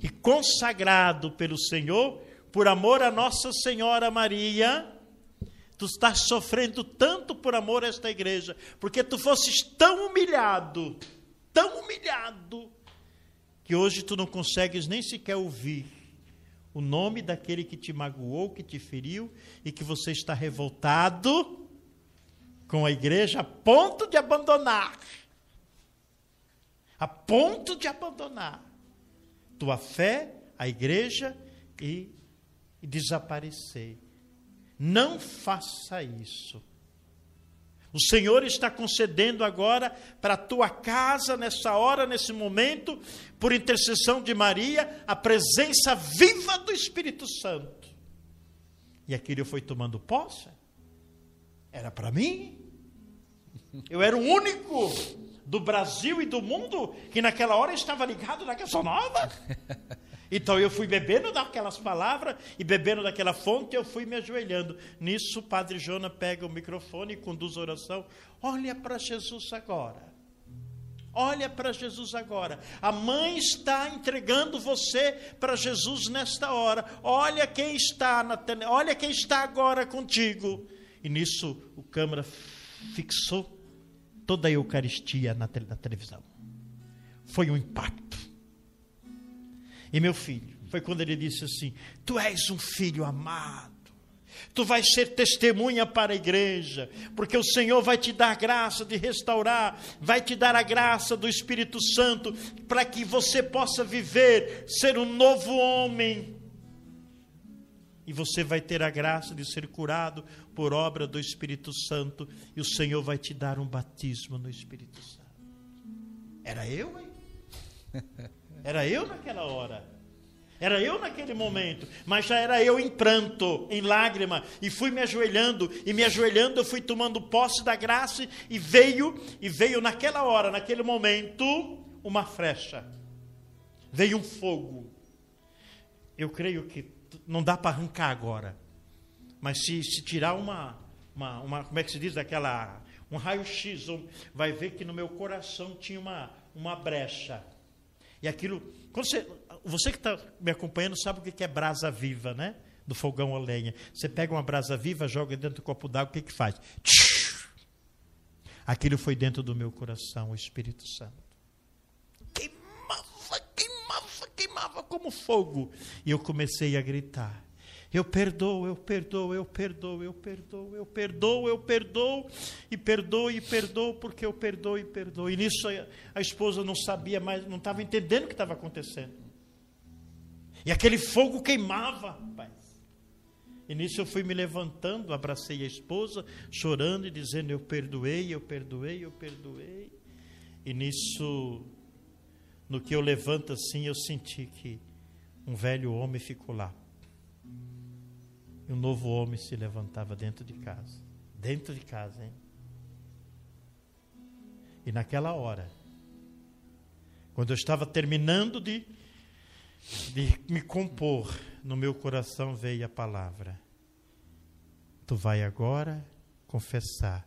e consagrado pelo Senhor, por amor a Nossa Senhora Maria, tu estás sofrendo tanto por amor a esta igreja, porque tu fosses tão humilhado, tão humilhado, que hoje tu não consegues nem sequer ouvir o nome daquele que te magoou, que te feriu e que você está revoltado com a igreja a ponto de abandonar. A ponto de abandonar tua fé, a igreja e, e desaparecer. Não faça isso. O Senhor está concedendo agora para a tua casa, nessa hora, nesse momento, por intercessão de Maria, a presença viva do Espírito Santo. E aquilo foi tomando posse. Era para mim. Eu era o único do Brasil e do mundo que naquela hora estava ligado na Canção Nova. Então eu fui bebendo daquelas palavras e bebendo daquela fonte, eu fui me ajoelhando. Nisso, o padre Jona pega o microfone e conduz a oração. Olha para Jesus agora. Olha para Jesus agora. A mãe está entregando você para Jesus nesta hora. Olha quem está na olha quem está agora contigo. E nisso o câmera fixou toda a Eucaristia na, te... na televisão. Foi um impacto. E meu filho, foi quando ele disse assim: Tu és um filho amado. Tu vais ser testemunha para a igreja, porque o Senhor vai te dar graça de restaurar, vai te dar a graça do Espírito Santo para que você possa viver, ser um novo homem. E você vai ter a graça de ser curado por obra do Espírito Santo, e o Senhor vai te dar um batismo no Espírito Santo. Era eu, hein? Era eu naquela hora. Era eu naquele momento, mas já era eu em pranto, em lágrima, e fui me ajoelhando, e me ajoelhando eu fui tomando posse da graça, e veio, e veio naquela hora, naquele momento, uma flecha. Veio um fogo. Eu creio que não dá para arrancar agora, mas se, se tirar uma, uma, uma, como é que se diz, aquela, um raio-x, vai ver que no meu coração tinha uma, uma brecha. E aquilo, você, você que está me acompanhando sabe o que é brasa viva, né? Do fogão a lenha. Você pega uma brasa viva, joga dentro do copo d'água, o que, que faz? Aquilo foi dentro do meu coração, o Espírito Santo. Queimava, queimava, queimava como fogo. E eu comecei a gritar. Eu perdoo, eu perdoo, eu perdoo, eu perdoo, eu perdoo, eu perdoo, e perdoo e perdoo, porque eu perdoo e perdoo. E nisso a, a esposa não sabia mais, não estava entendendo o que estava acontecendo. E aquele fogo queimava, rapaz. E nisso eu fui me levantando, abracei a esposa, chorando e dizendo: Eu perdoei, eu perdoei, eu perdoei. E nisso, no que eu levanto assim, eu senti que um velho homem ficou lá. E um novo homem se levantava dentro de casa. Dentro de casa, hein? E naquela hora, quando eu estava terminando de, de me compor, no meu coração veio a palavra: Tu vai agora confessar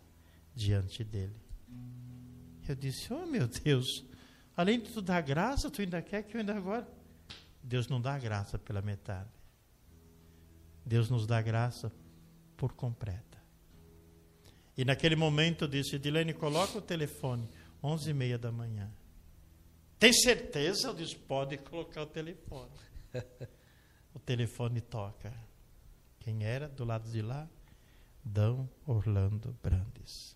diante dele. Eu disse: Oh meu Deus, além de tu dar graça, tu ainda quer que eu ainda agora. Deus não dá graça pela metade. Deus nos dá graça por completa. E naquele momento eu disse, Edilene, coloca o telefone, onze e meia da manhã. Tem certeza? Eu disse, pode colocar o telefone. o telefone toca. Quem era do lado de lá? Dão Orlando Brandes.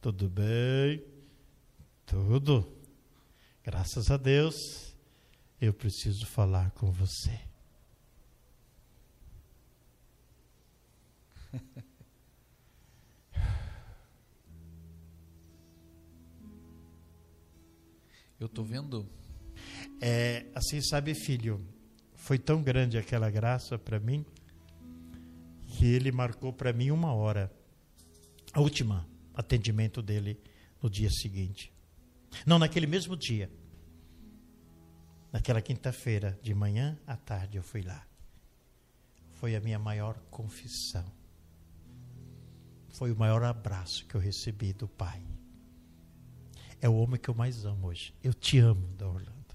Tudo bem? Tudo. Graças a Deus, eu preciso falar com você. Eu estou vendo. É, assim, sabe, filho, foi tão grande aquela graça para mim que ele marcou para mim uma hora, a última atendimento dele no dia seguinte. Não, naquele mesmo dia. Naquela quinta-feira, de manhã à tarde, eu fui lá. Foi a minha maior confissão foi o maior abraço que eu recebi do Pai. É o homem que eu mais amo hoje. Eu te amo, da Orlando.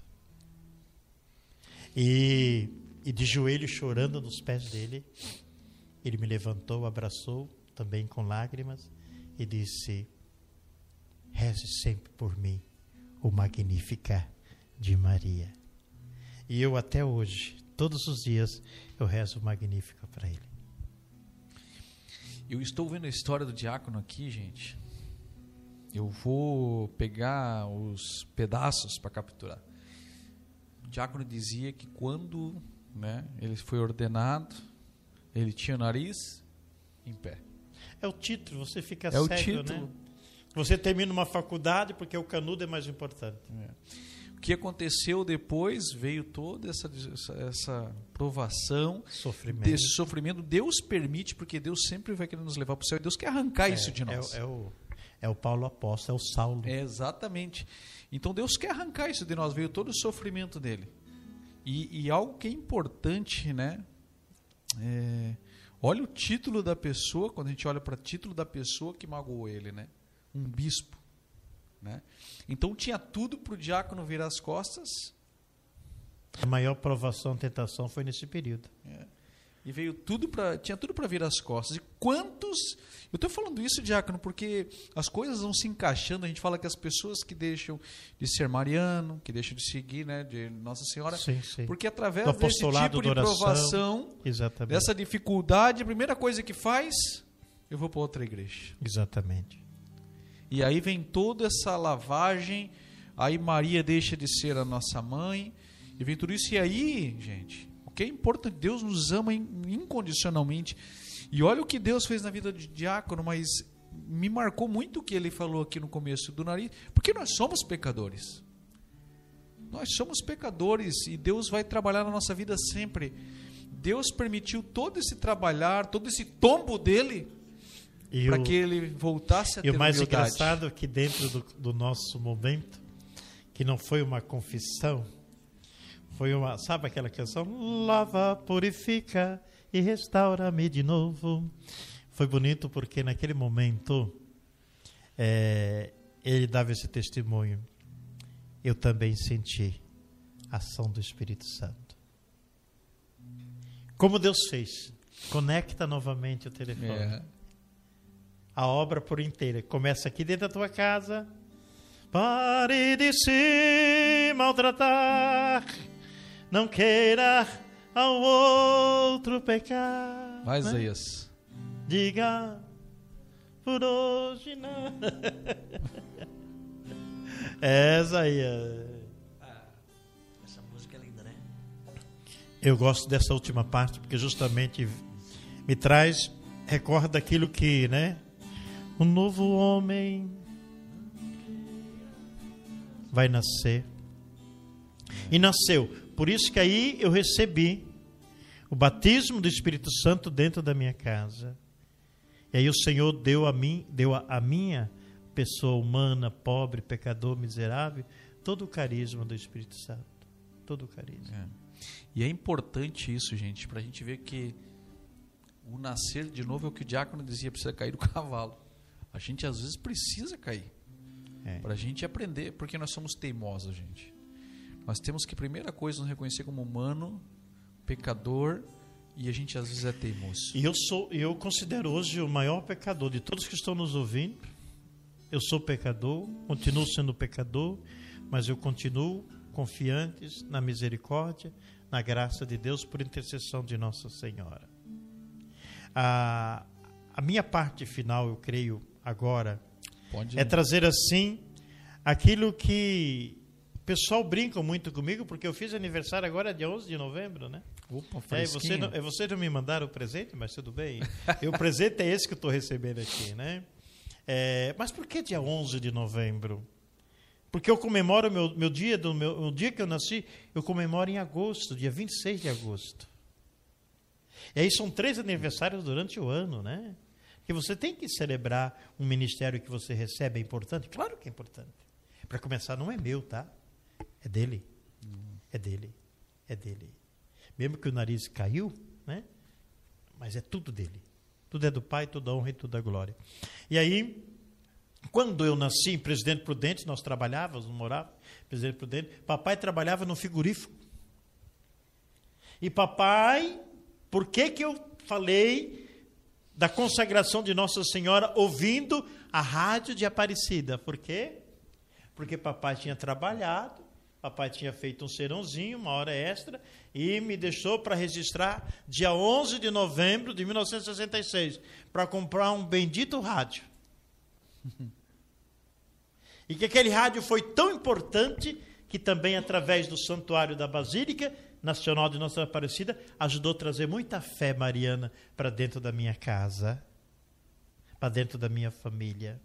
E, e de joelho chorando nos pés dele, ele me levantou, abraçou, também com lágrimas, e disse: Reze sempre por mim, o Magnífica de Maria. E eu até hoje, todos os dias, eu rezo o Magnífica para ele. Eu estou vendo a história do diácono aqui, gente. Eu vou pegar os pedaços para capturar. O diácono dizia que quando né, ele foi ordenado, ele tinha o nariz em pé. É o título, você fica é o título. né? Você termina uma faculdade porque o canudo é mais importante. É que aconteceu depois veio toda essa, essa provação, sofrimento. desse sofrimento. Deus permite, porque Deus sempre vai querer nos levar para o céu. E Deus quer arrancar é, isso de nós. É, é, o, é o Paulo apóstolo, é o Saulo. É, exatamente. Então Deus quer arrancar isso de nós. Veio todo o sofrimento dele. E, e algo que é importante, né? É, olha o título da pessoa, quando a gente olha para o título da pessoa que magoou ele, né? Um bispo. Né? Então tinha tudo para o diácono virar as costas. A maior provação, tentação foi nesse período. É. E veio tudo para. Tinha tudo para virar as costas. E quantos. Eu estou falando isso, diácono, porque as coisas vão se encaixando. A gente fala que as pessoas que deixam de ser mariano, que deixam de seguir né, de Nossa Senhora. Sim, sim. Porque através desse tipo de oração, provação, exatamente. dessa dificuldade, a primeira coisa que faz, eu vou para outra igreja. Exatamente. E aí vem toda essa lavagem, aí Maria deixa de ser a nossa mãe, e vem tudo isso. E aí, gente, o que é importante, Deus nos ama incondicionalmente. E olha o que Deus fez na vida de diácono, mas me marcou muito o que ele falou aqui no começo do nariz, porque nós somos pecadores. Nós somos pecadores e Deus vai trabalhar na nossa vida sempre. Deus permitiu todo esse trabalhar, todo esse tombo dele para que ele voltasse a e ter E o mais humildade. engraçado é que dentro do, do, nosso momento, que não foi uma confissão, foi uma, sabe aquela canção? Lava, purifica e restaura-me de novo. Foi bonito porque naquele momento é, ele dava esse testemunho. Eu também senti a ação do Espírito Santo. Como Deus fez? Conecta novamente o telefone. É a obra por inteira. Começa aqui dentro da tua casa. Pare de se maltratar, não queira ao outro pecar. Mais né? isso. Diga por hoje não. Essa aí é. Ah, essa música é linda, né? Eu gosto dessa última parte porque justamente me traz recorda aquilo que, né? Um novo homem vai nascer. E nasceu. Por isso que aí eu recebi o batismo do Espírito Santo dentro da minha casa. E aí o Senhor deu a mim, deu a, a minha pessoa humana, pobre, pecador, miserável, todo o carisma do Espírito Santo. Todo o carisma. É. E é importante isso, gente, para a gente ver que o nascer de novo é o que o diácono dizia, precisa cair do cavalo. A gente às vezes precisa cair. É. Para a gente aprender, porque nós somos teimosos, gente. Nós temos que, primeira coisa, nos reconhecer como humano, pecador, e a gente às vezes é teimoso. E eu sou, eu considero hoje o maior pecador de todos que estão nos ouvindo. Eu sou pecador, continuo sendo pecador, mas eu continuo confiantes na misericórdia, na graça de Deus por intercessão de Nossa Senhora. A, a minha parte final, eu creio, agora Pode é trazer assim aquilo que o pessoal brinca muito comigo, porque eu fiz aniversário agora dia 11 de novembro, né? Opa, é, você, não, é, você não me mandaram o presente, mas tudo bem. e o presente é esse que eu estou recebendo aqui, né? É, mas por que dia 11 de novembro? Porque eu comemoro meu, meu dia do meu, o dia que eu nasci, eu comemoro em agosto, dia 26 de agosto. E aí são três aniversários durante o ano, né? Que você tem que celebrar um ministério que você recebe, é importante? Claro que é importante. Para começar, não é meu, tá? É dele. É dele. É dele. Mesmo que o nariz caiu, né? Mas é tudo dele. Tudo é do Pai, toda a honra e toda a glória. E aí, quando eu nasci em Presidente Prudente, nós trabalhávamos, morávamos, Presidente Prudente, papai trabalhava no frigorífico. E papai, por que que eu falei da consagração de Nossa Senhora ouvindo a rádio de Aparecida. Por quê? Porque papai tinha trabalhado, papai tinha feito um serãozinho, uma hora extra, e me deixou para registrar dia 11 de novembro de 1966, para comprar um bendito rádio. e que aquele rádio foi tão importante que também através do santuário da Basílica Nacional de Nossa Aparecida ajudou a trazer muita fé mariana para dentro da minha casa, para dentro da minha família.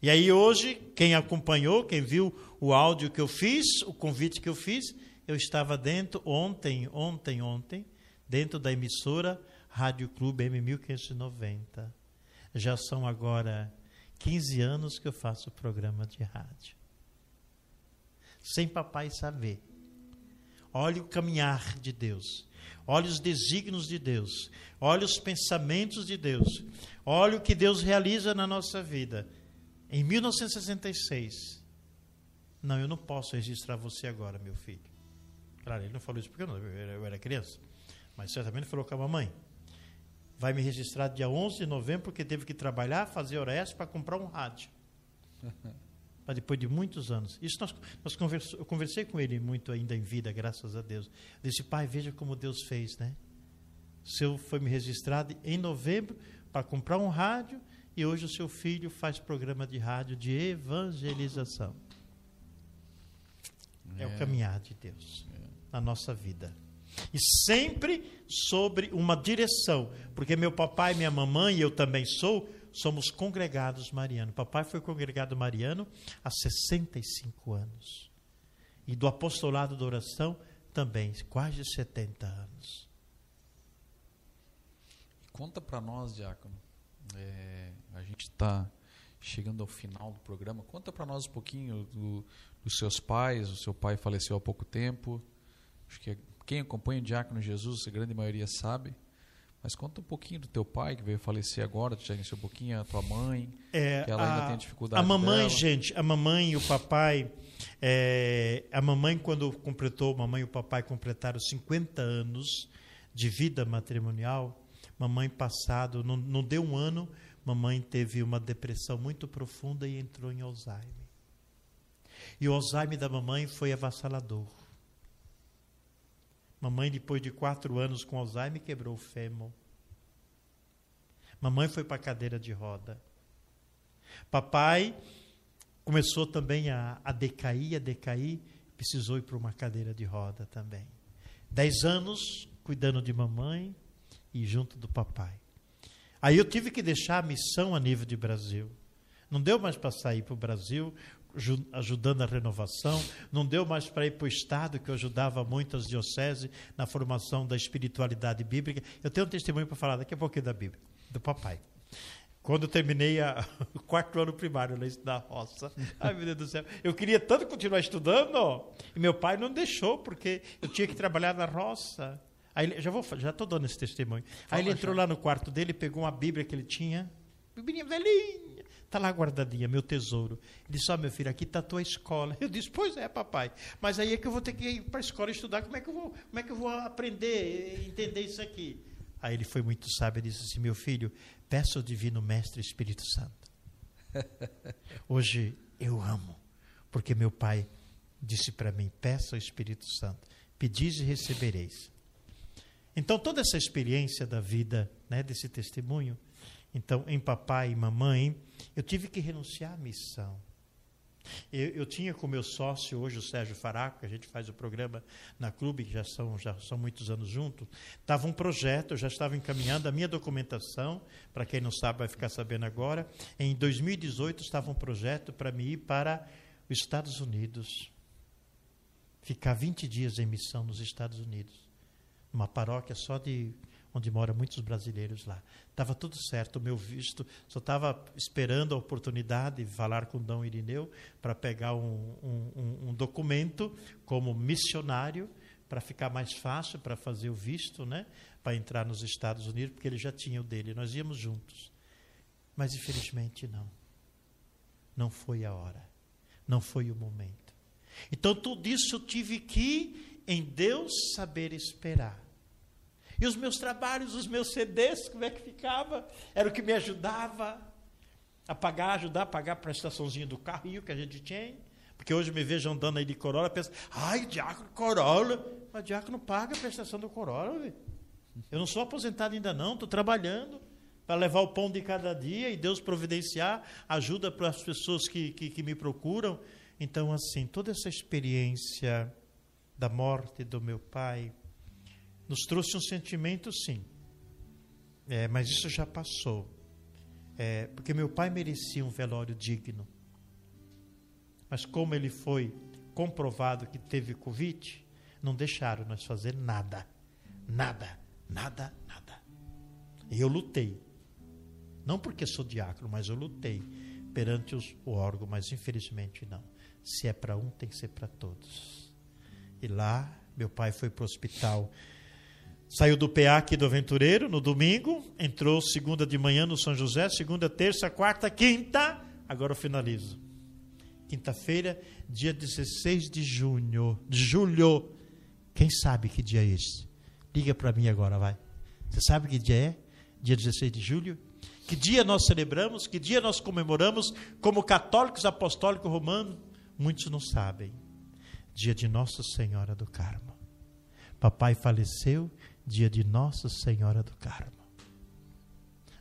E aí hoje, quem acompanhou, quem viu o áudio que eu fiz, o convite que eu fiz, eu estava dentro ontem, ontem, ontem, dentro da emissora Rádio Clube M1590. Já são agora 15 anos que eu faço programa de rádio. Sem papai saber. Olhe o caminhar de Deus. Olhe os desígnios de Deus. Olhe os pensamentos de Deus. Olhe o que Deus realiza na nossa vida. Em 1966, não, eu não posso registrar você agora, meu filho. Claro, ele não falou isso porque eu, não, eu, era, criança, mas certamente falou com a mamãe. Vai me registrar dia 11 de novembro porque teve que trabalhar, fazer hora extra para comprar um rádio. Mas depois de muitos anos. Isso nós, nós eu conversei com ele muito ainda em vida, graças a Deus. Eu disse, pai, veja como Deus fez, né? O seu foi me registrado em novembro para comprar um rádio e hoje o seu filho faz programa de rádio de evangelização. É, é o caminhar de Deus é. na nossa vida. E sempre sobre uma direção, porque meu papai, minha mamãe e eu também sou, somos congregados mariano. Papai foi congregado mariano há 65 anos. E do apostolado da oração também, quase 70 anos. Conta para nós, Diácono. É, a gente está chegando ao final do programa. Conta para nós um pouquinho do, dos seus pais. O seu pai faleceu há pouco tempo. Acho que quem acompanha o Diácono Jesus, a grande maioria sabe. Mas conta um pouquinho do teu pai que veio falecer agora, conheceu um pouquinho, a tua mãe, é, que ela a, ainda tem dificuldade. A mamãe, dela. gente, a mamãe e o papai, é, a mamãe quando completou, a mamãe e o papai completaram 50 anos de vida matrimonial, mamãe passado, não, não deu um ano, mamãe teve uma depressão muito profunda e entrou em Alzheimer. E o Alzheimer da mamãe foi avassalador. Mamãe, depois de quatro anos com Alzheimer, quebrou o fêmur. Mamãe foi para a cadeira de roda. Papai começou também a, a decair, a decair, precisou ir para uma cadeira de roda também. Dez anos cuidando de mamãe e junto do papai. Aí eu tive que deixar a missão a nível de Brasil. Não deu mais para sair para o Brasil, ajudando a renovação, não deu mais para ir para o Estado, que eu ajudava muitas dioceses na formação da espiritualidade bíblica. Eu tenho um testemunho para falar daqui a pouquinho da Bíblia, do papai. Quando eu terminei a, o quarto ano primário lá na roça, ai meu Deus do céu, eu queria tanto continuar estudando, e meu pai não deixou, porque eu tinha que trabalhar na roça. Aí já vou, já estou dando esse testemunho. Aí ele entrou lá no quarto dele, pegou uma Bíblia que ele tinha, Bíblia velhinha, Está lá guardadinha, meu tesouro. Ele disse: Ó, oh, meu filho, aqui está a tua escola. Eu disse: Pois é, papai. Mas aí é que eu vou ter que ir para a escola estudar. Como é, que eu vou, como é que eu vou aprender, entender isso aqui? Aí ele foi muito sábio e disse assim: Meu filho, peça ao Divino Mestre Espírito Santo. Hoje eu amo, porque meu pai disse para mim: Peça ao Espírito Santo, pedis e recebereis. Então, toda essa experiência da vida, né, desse testemunho, então, em papai e mamãe, eu tive que renunciar à missão. Eu, eu, tinha com meu sócio, hoje o Sérgio Faraco, que a gente faz o programa na Clube, que já são, já são muitos anos juntos, estava um projeto, eu já estava encaminhando a minha documentação, para quem não sabe vai ficar sabendo agora. Em 2018 estava um projeto para me ir para os Estados Unidos, ficar 20 dias em missão nos Estados Unidos, uma paróquia só de onde moram muitos brasileiros lá. Estava tudo certo, o meu visto, só estava esperando a oportunidade de falar com Dom Irineu para pegar um, um, um, documento como missionário para ficar mais fácil para fazer o visto, né, para entrar nos Estados Unidos, porque ele já tinha o dele. Nós íamos juntos. Mas infelizmente não. Não foi a hora. Não foi o momento. Então tudo isso eu tive que em Deus saber esperar. E os meus trabalhos, os meus CDs, como é que ficava? Era o que me ajudava a pagar, ajudar a pagar a prestaçãozinha do carrinho que a gente tinha. Porque hoje me vejo andando aí de Corolla, pensa, ai, Diácono Corolla. Mas Diácono paga a prestação do Corolla. Eu não sou aposentado ainda não, estou trabalhando para levar o pão de cada dia e Deus providenciar ajuda para as pessoas que, que, que me procuram. Então, assim, toda essa experiência da morte do meu pai, nos trouxe um sentimento, sim. É, mas isso já passou. É, porque meu pai merecia um velório digno. Mas como ele foi comprovado que teve Covid, não deixaram nós fazer nada. Nada, nada, nada. E eu lutei. Não porque sou diácono, mas eu lutei perante os, o órgão, mas infelizmente não. Se é para um, tem que ser para todos. E lá, meu pai foi para o hospital Saiu do PA aqui do Aventureiro no domingo, entrou segunda de manhã no São José, segunda, terça, quarta, quinta. Agora eu finalizo. Quinta-feira, dia 16 de junho, de julho. Quem sabe que dia é esse? Liga para mim agora, vai. Você sabe que dia é? Dia 16 de julho? Que dia nós celebramos? Que dia nós comemoramos como católicos apostólicos romanos? Muitos não sabem. Dia de Nossa Senhora do Carmo. Papai faleceu dia de Nossa Senhora do Carmo.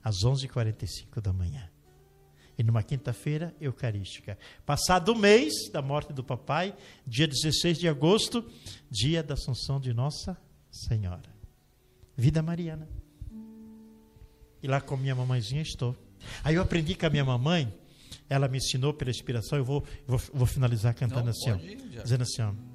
Às 11h45 da manhã. E numa quinta-feira eucarística. Passado o mês da morte do papai, dia 16 de agosto, dia da Assunção de Nossa Senhora. Vida mariana. E lá com minha mamãezinha estou. Aí eu aprendi com a minha mamãe, ela me ensinou pela inspiração, eu vou, vou, vou finalizar cantando Não, assim, ó, dizendo assim, ó.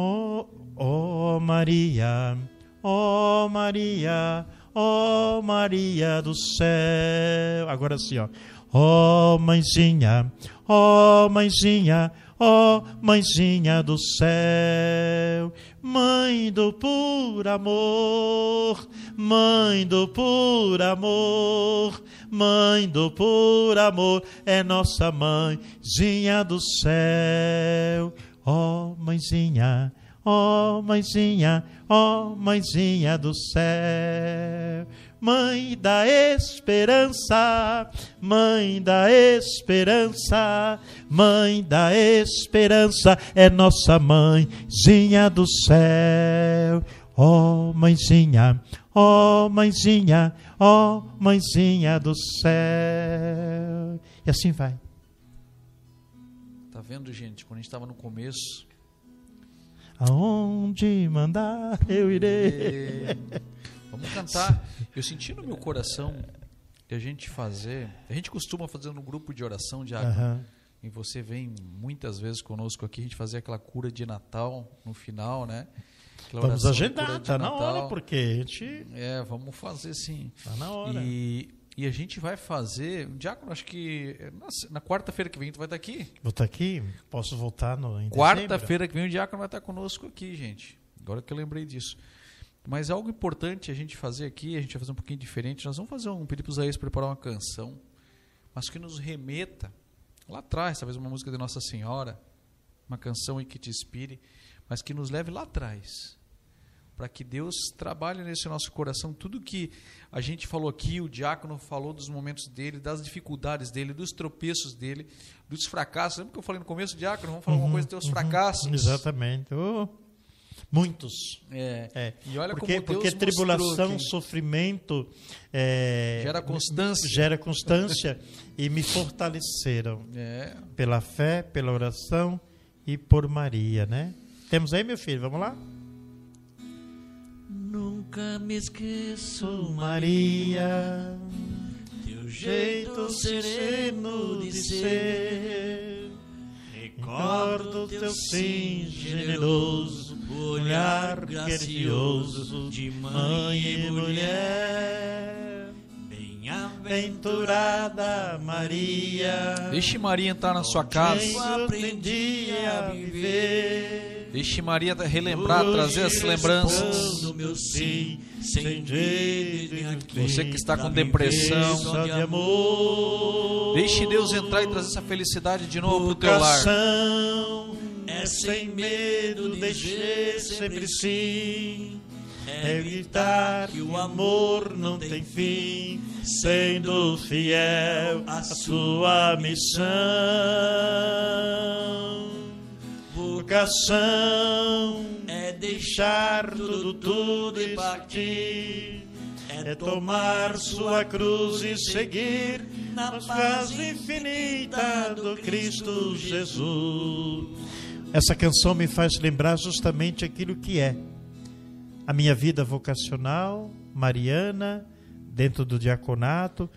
Oh, oh Maria, oh Maria, oh Maria do céu. Agora assim, ó. Oh mãezinha, oh mãezinha, oh mãezinha do céu. Mãe do puro amor, mãe do puro amor, mãe do puro amor, é nossa mãezinha do céu. Ó oh, mãezinha, ó oh, mãezinha, ó oh, mãezinha do céu. Mãe da esperança, mãe da esperança, mãe da esperança, é nossa mãezinha do céu. Ó mãezinha, ó mãezinha, ó mãezinha do céu. E assim vai. Vendo, gente? Quando a gente estava no começo. Aonde mandar eu irei. É, Vamos cantar. Eu senti no meu coração de a gente fazer. A gente costuma fazer no grupo de oração, Diácono. Aham. E você vem muitas vezes conosco aqui, a gente fazer aquela cura de Natal no final, né? Aquela Vamos de agendar, de tá na hora, porque a gente. É, vamos fazer sim. Tá na hora. E, e a gente vai fazer. Diácono, acho que na, na quarta-feira que vem tu vai estar aqui. Vou estar aqui, posso voltar no? Quarta-feira que vem o Diácono vai estar conosco aqui, gente. Agora que eu lembrei disso. Mas algo importante a gente fazer aqui, a gente vai fazer um pouquinho diferente. Nós vamos fazer um pedir para os Isaías preparar uma canção, mas que nos remeta lá atrás, talvez uma música de Nossa Senhora, uma canção aí que te inspire, mas que nos leve lá atrás. Para que Deus trabalhe nesse nosso coração tudo que a gente falou aqui, o diácono falou dos momentos dele, das dificuldades dele, dos tropeços dele, dos fracassos. Lembra que eu falei no começo, diácono? Vamos falar alguma coisa dos teus fracassos. Uhum, Exatamente. Oh, muitos. É. É. E olha porque como Deus porque tribulação, que sofrimento é, Gera constância. gera constância e me fortaleceram É, pela fé, pela oração e por Maria, né? Temos aí, meu filho, vamos lá? Nunca me esqueço, Maria, teu jeito sereno de ser. recordo teu sim generoso, o olhar gracioso de mãe e mulher. Bem-aventurada Maria, Deixe Maria entrar na sua casa. eu aprendi a viver. Deixe Maria relembrar, trazer as lembranças. No meu sim, sem sem jeito jeito aqui, Você que está com depressão. só de amor. Deixe Deus entrar e trazer essa felicidade de novo para o teu lar. Vocação é sem medo dizer sempre sim. É evitar que o amor não tem fim, sendo fiel à sua missão. Vocação é deixar tudo, tudo e partir. É tomar sua cruz e seguir na paz infinita do Cristo Jesus. Essa canção me faz lembrar justamente aquilo que é a minha vida vocacional, mariana, dentro do diaconato,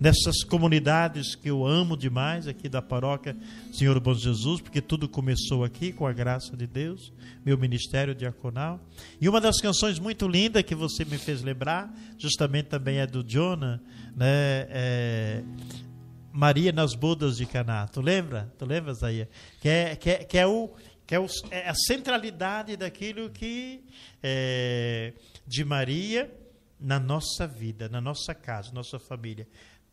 nessas comunidades que eu amo demais aqui da paróquia Senhor Bom Jesus, porque tudo começou aqui com a graça de Deus, meu ministério diaconal. E uma das canções muito lindas que você me fez lembrar, justamente também é do Jonah, né? É, Maria nas bodas de Caná. Tu lembra? Tu lembra, Zaia? Que é, que é, que é, o, que é, o, é a centralidade daquilo que é, de Maria na nossa vida, na nossa casa, nossa família.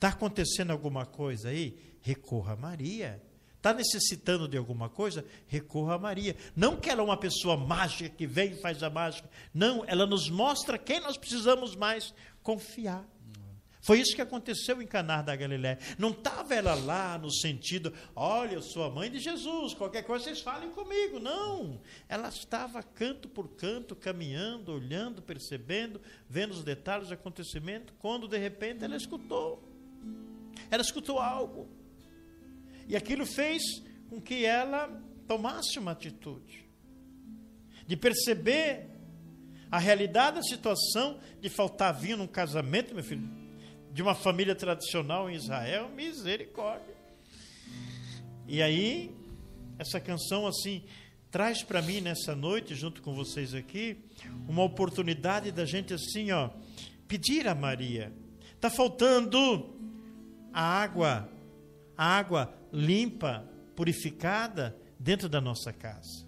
Está acontecendo alguma coisa aí? recorra a Maria. Está necessitando de alguma coisa? Recorra a Maria. Não que ela é uma pessoa mágica que vem e faz a mágica. Não, ela nos mostra quem nós precisamos mais confiar. Foi isso que aconteceu em Canar da Galiléia. Não estava ela lá no sentido, olha, eu sou a mãe de Jesus, qualquer coisa vocês falem comigo. Não. Ela estava canto por canto, caminhando, olhando, percebendo, vendo os detalhes do acontecimento, quando de repente ela escutou. Ela escutou algo. E aquilo fez com que ela tomasse uma atitude de perceber a realidade da situação de faltar vinho num casamento, meu filho, de uma família tradicional em Israel, misericórdia. E aí, essa canção assim traz para mim nessa noite, junto com vocês aqui, uma oportunidade da gente assim, ó, pedir a Maria. Tá faltando a água, a água limpa, purificada dentro da nossa casa.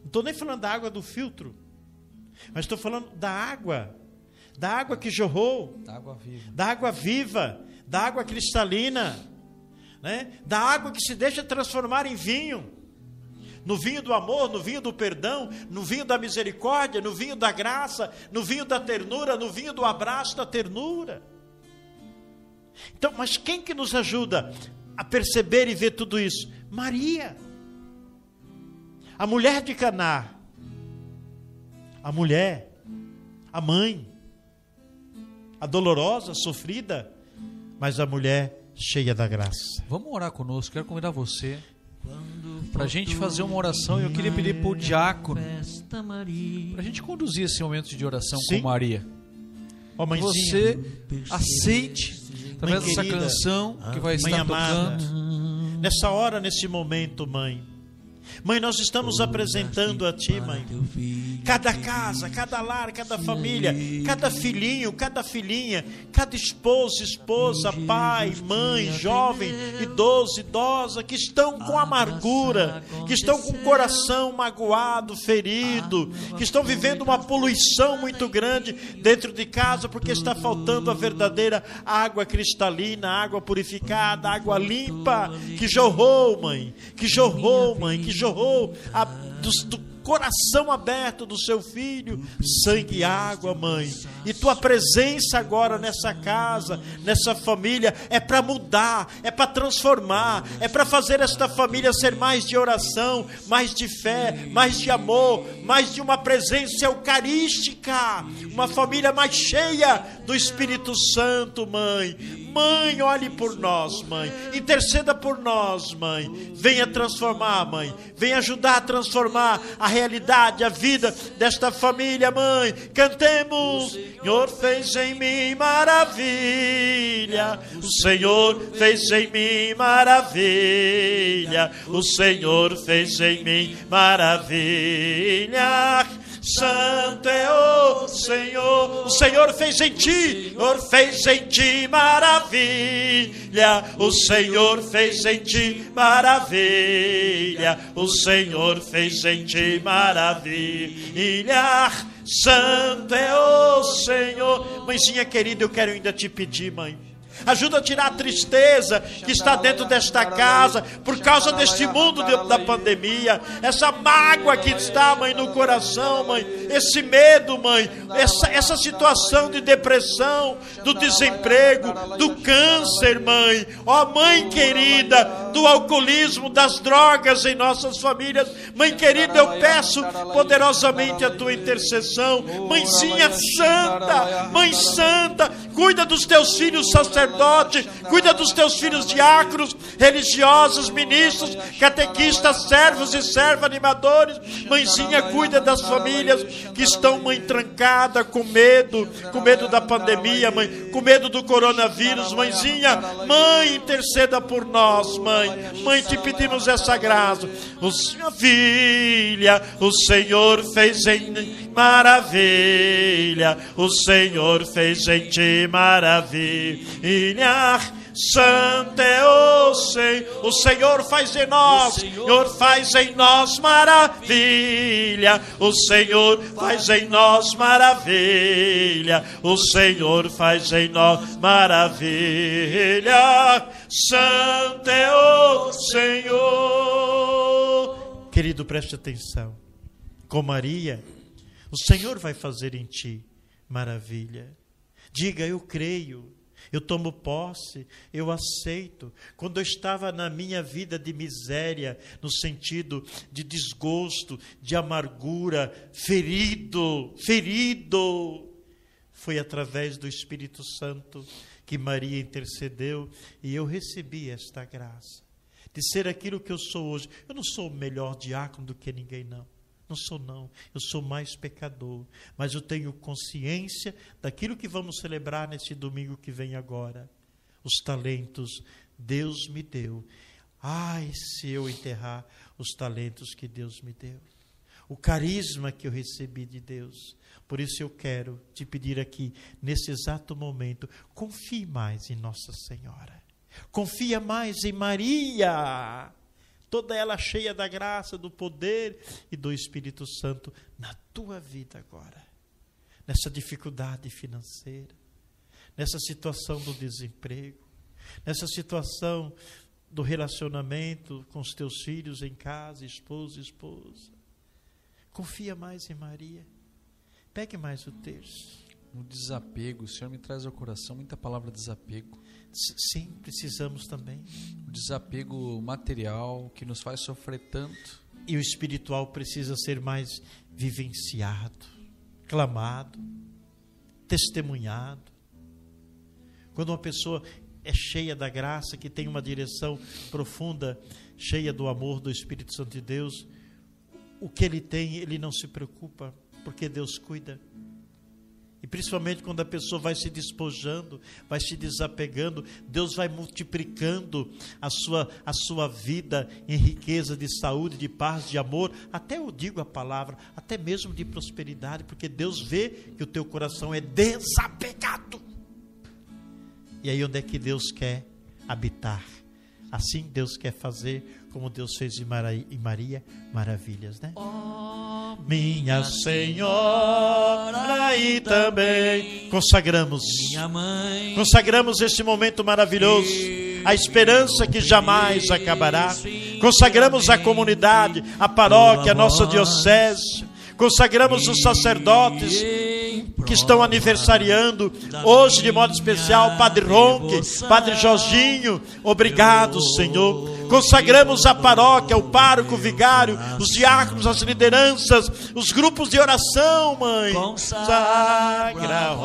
Não estou nem falando da água do filtro, mas estou falando da água, da água que jorrou, Da água viva. da água viva, da água cristalina, né? da água que se deixa transformar em vinho. No vinho do amor, no vinho do perdão, no vinho da misericórdia, no vinho da graça, no vinho da ternura, no vinho do abraço da ternura. Então, mas quem que nos ajuda a perceber e ver tudo isso? Maria. A mulher de Caná. A mulher, a mãe, a dolorosa, a sofrida, mas a mulher cheia da graça. Vamos orar conosco. Quero convidar você para a gente fazer uma oração. E eu queria pedir para o diácono para a gente conduzir esse momento de oração Sim. com Maria. Mãezinha, você aceite através dessa querida, canção que vai mãe estar amada, tocando. nessa hora, nesse momento, mãe. Mãe, nós estamos apresentando a Ti, mãe. Cada casa, cada lar, cada família, cada filhinho, cada filhinha, cada esposo, esposa, pai, mãe, jovem, idoso, idosa, que estão com amargura, que estão com o coração magoado, ferido, que estão vivendo uma poluição muito grande dentro de casa, porque está faltando a verdadeira água cristalina, água purificada, água limpa, que jorrou, mãe, que jorrou, mãe, que jorrou a, do, do coração aberto do seu filho, sangue e água, mãe. E tua presença agora nessa casa, nessa família, é para mudar, é para transformar, é para fazer esta família ser mais de oração, mais de fé, mais de amor, mais de uma presença eucarística, uma família mais cheia do Espírito Santo, mãe. Mãe, olhe por nós, mãe. Interceda por nós, mãe. Venha transformar, mãe. Venha ajudar a transformar a realidade, a vida desta família, mãe. Cantemos. Senhor fez em mim maravilha. O Senhor fez em mim maravilha. O Senhor fez em mim maravilha. Santo é o Senhor, o Senhor fez em ti, o Senhor fez em ti maravilha, o Senhor fez em ti maravilha, o Senhor fez em ti maravilha. Santo é o Senhor. Mãezinha querida, eu quero ainda te pedir, mãe. Ajuda a tirar a tristeza que está dentro desta casa por causa deste mundo da pandemia. Essa mágoa que está, mãe, no coração, mãe. Esse medo, mãe. Essa, essa situação de depressão, do desemprego, do câncer, mãe. Ó, mãe querida, do alcoolismo, das drogas em nossas famílias. Mãe querida, eu peço poderosamente a tua intercessão. Mãezinha santa, mãe santa, cuida dos teus filhos sacerdotes, cuida dos teus filhos diáconos, religiosos, ministros, catequistas, servos e servas animadores. Mãezinha, cuida das famílias que estão, mãe, trancada, com medo, com medo da pandemia, mãe, com medo do coronavírus. Mãezinha, mãe, interceda por nós, mãe. Mãe, te pedimos essa graça. O Senhor, filha, o Senhor fez em maravilha. O Senhor fez em ti maravilha. Santo é o Senhor, o Senhor faz em nós, o Senhor faz em nós maravilha, o Senhor faz em nós maravilha, o Senhor faz em nós maravilha, Santo é o Senhor. Querido, preste atenção, com Maria, o Senhor vai fazer em ti maravilha. Diga, eu creio eu tomo posse, eu aceito. Quando eu estava na minha vida de miséria, no sentido de desgosto, de amargura, ferido, ferido, foi através do Espírito Santo que Maria intercedeu e eu recebi esta graça de ser aquilo que eu sou hoje. Eu não sou o melhor diácono do que ninguém, não. Não sou, não. Eu sou mais pecador. Mas eu tenho consciência daquilo que vamos celebrar nesse domingo que vem agora. Os talentos Deus me deu. Ai, se eu enterrar os talentos que Deus me deu. O carisma que eu recebi de Deus. Por isso eu quero te pedir aqui, nesse exato momento, confie mais em Nossa Senhora. Confia mais em Maria toda ela cheia da graça, do poder e do Espírito Santo na tua vida agora, nessa dificuldade financeira, nessa situação do desemprego, nessa situação do relacionamento com os teus filhos em casa, esposo, esposa. Confia mais em Maria. Pegue mais o terço. No desapego, o Senhor me traz ao coração muita palavra desapego. Sim, precisamos também. O desapego material que nos faz sofrer tanto. E o espiritual precisa ser mais vivenciado, clamado, testemunhado. Quando uma pessoa é cheia da graça, que tem uma direção profunda, cheia do amor do Espírito Santo de Deus, o que ele tem, ele não se preocupa, porque Deus cuida. E principalmente quando a pessoa vai se despojando, vai se desapegando, Deus vai multiplicando a sua, a sua vida em riqueza de saúde, de paz, de amor, até eu digo a palavra, até mesmo de prosperidade, porque Deus vê que o teu coração é desapegado. E aí onde é que Deus quer habitar? Assim Deus quer fazer, como Deus fez em Maria, maravilhas, né? Minha Senhora e também. Consagramos, minha mãe, consagramos este momento maravilhoso, a esperança que jamais acabará. Consagramos a comunidade, a paróquia, a nossa diocese, consagramos os sacerdotes que estão aniversariando hoje de modo especial, Padre Ronque, Padre Jorginho, obrigado, Senhor. Consagramos a paróquia, o pároco, o vigário, os diáconos, as lideranças, os grupos de oração, mãe. Consagra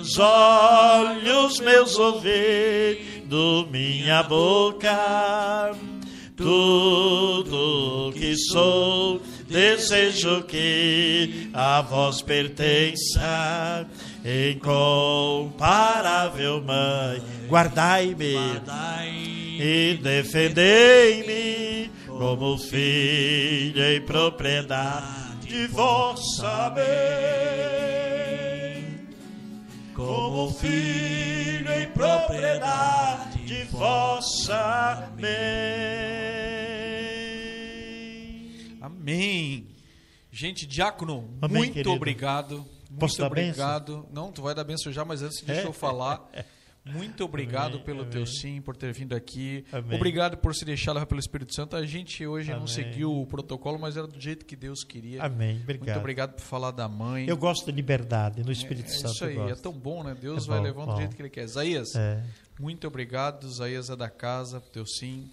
os olhos meus ouvidos, minha boca, tudo que sou desejo que a vós pertença. Incomparável Mãe, guardai-me e defendei-me como filho e propriedade de vossa mãe. Como filho e propriedade de vossa mãe. Amém. Gente, diácono, Amém, muito querido. obrigado. Posso muito dar obrigado. Não, tu vai dar benção já, mas antes deixa É? eu falar. Muito obrigado Amém, pelo amém. teu sim, por ter vindo aqui. Amém. Obrigado por se deixar levar pelo Espírito Santo. A gente hoje não seguiu o protocolo, mas era do jeito que Deus queria. Amém, Muito obrigado. obrigado por falar da mãe. Eu gosto de liberdade no Espírito é, Santo. Isso aí, é tão bom, né? Deus É vai bom, levando bom. do jeito que Ele quer. Isaías, É. muito obrigado. Isaías é da casa, teu sim.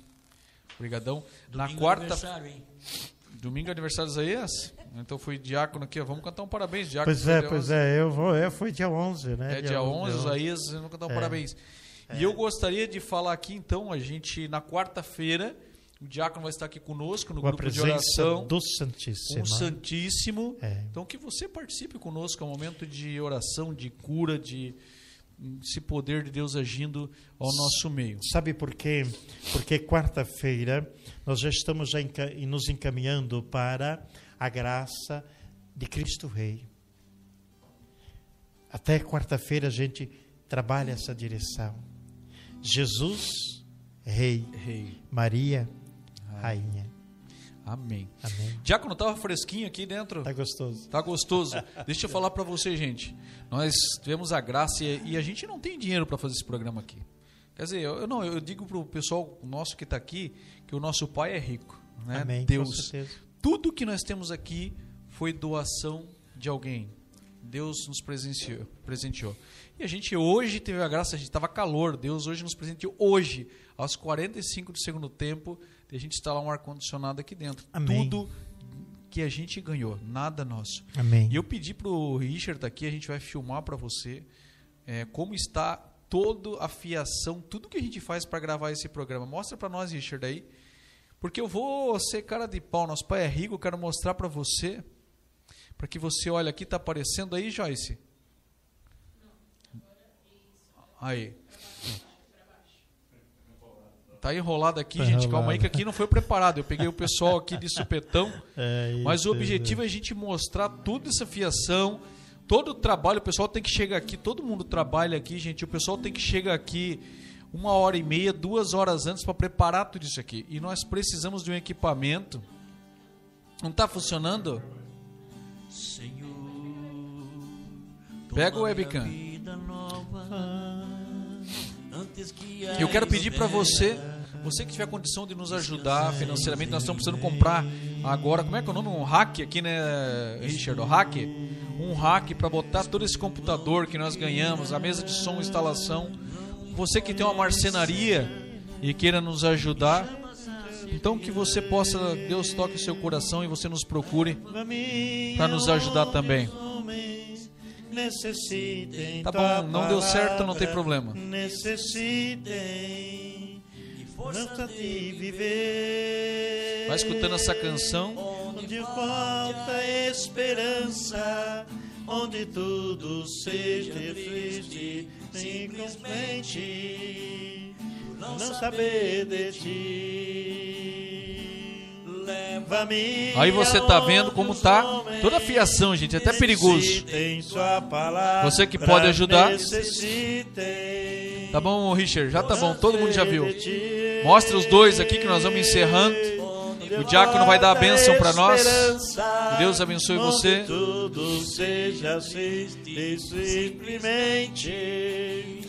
Obrigadão. Na Domingo quarta, aniversário, hein? Domingo é aniversário de Isaías. Então fui diácono aqui. Vamos cantar um parabéns, diácono. Pois é, Dia pois 11. é, eu vou, eu fui dia 11, né? É dia 11, Isaías, vamos cantar um É. parabéns. E eu gostaria de falar aqui, então, a gente, na quarta-feira, o diácono vai estar aqui conosco no Com a grupo de oração do com Santíssimo. o Santíssimo. É. Então, que você participe conosco, é um momento de oração, de cura, de esse poder de Deus agindo ao nosso meio. Sabe por quê? Porque quarta-feira nós já estamos já enca- nos encaminhando para a graça de Cristo Rei. Até quarta-feira a gente trabalha essa direção. Jesus, Rei. Rei. Maria, Rainha. Amém. Amém. Diácono, tava fresquinho aqui dentro? Tá gostoso. Tá gostoso. Deixa eu falar para você, gente. Nós tivemos a graça e, e a gente não tem dinheiro para fazer esse programa aqui. Quer dizer, eu, eu não, eu digo pro pessoal nosso que está aqui que o nosso pai é rico, né? Amém. Com Deus. certeza. Tudo que nós temos aqui foi doação de alguém. Deus nos presenciou, presenteou. E a gente hoje teve a graça, a gente estava calor, Deus hoje nos presenteou hoje, aos 45 do segundo tempo, de a gente instalar um ar-condicionado aqui dentro. Amém. Tudo que a gente ganhou, nada nosso. Amém. E eu pedi pro Richard tá aqui, a gente vai filmar para você é, como está toda a fiação, tudo que a gente faz para gravar esse programa. Mostra para nós, Richard, aí. Porque eu vou ser cara de pau, nosso pai é rico, eu quero mostrar para você, para que você olhe aqui, tá aparecendo aí, Joyce? Aí. Tá enrolado aqui, Tá gente. Calma aí enrolado. que aqui não foi preparado. Eu peguei o pessoal aqui de supetão. É Mas isso, o objetivo é a gente mostrar toda essa fiação, todo o trabalho. O pessoal tem que chegar aqui, todo mundo trabalha aqui, gente. O pessoal tem que chegar aqui uma hora e meia, duas horas antes para preparar tudo isso aqui. E nós precisamos de um equipamento. Não está funcionando? Senhor, Pega o webcam. minha vida nova, antes que a E eu quero pedir para espera você, você que tiver condição de nos ajudar financeiramente, nós estamos precisando comprar agora, como é que é o nome? Um hack aqui, né, Richard? O hack? Um hack para botar todo esse computador que nós ganhamos, a mesa de som, instalação. Você que tem uma marcenaria e queira nos ajudar, então que você possa, Deus toque o seu coração e você nos procure. para nos ajudar também. Tá bom, não deu certo, não tem problema. Necessitem força de viver. Vai escutando essa canção. Onde falta esperança, onde tudo seja triste, simplesmente não saber de ti. Aí você tá vendo como tá toda a fiação, gente, é até perigoso. Você que pode ajudar. Tá bom, Richard? Já tá bom, todo mundo já viu. Mostra os dois aqui que nós vamos encerrando. O diácono vai dar a bênção para nós. Que Deus abençoe você. Tudo seja simplesmente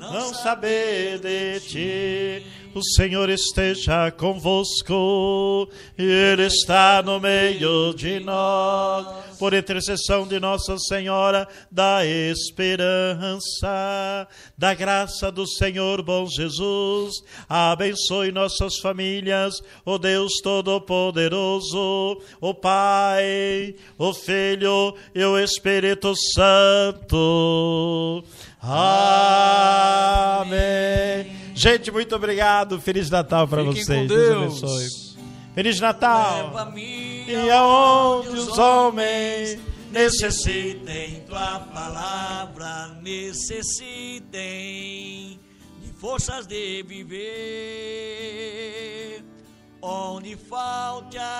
não saber de ti. O Senhor esteja convosco, e Ele está no meio de nós, por intercessão de Nossa Senhora da Esperança, da graça do Senhor bom Jesus, abençoe nossas famílias, o Deus Todo-Poderoso, o Pai, o Filho e o Espírito Santo. Amém. Gente, muito obrigado. Feliz Natal para vocês. Deus Deus. abençoe. Feliz Natal. E aonde os homens necessitem tua palavra, necessitem de forças de viver, onde falte a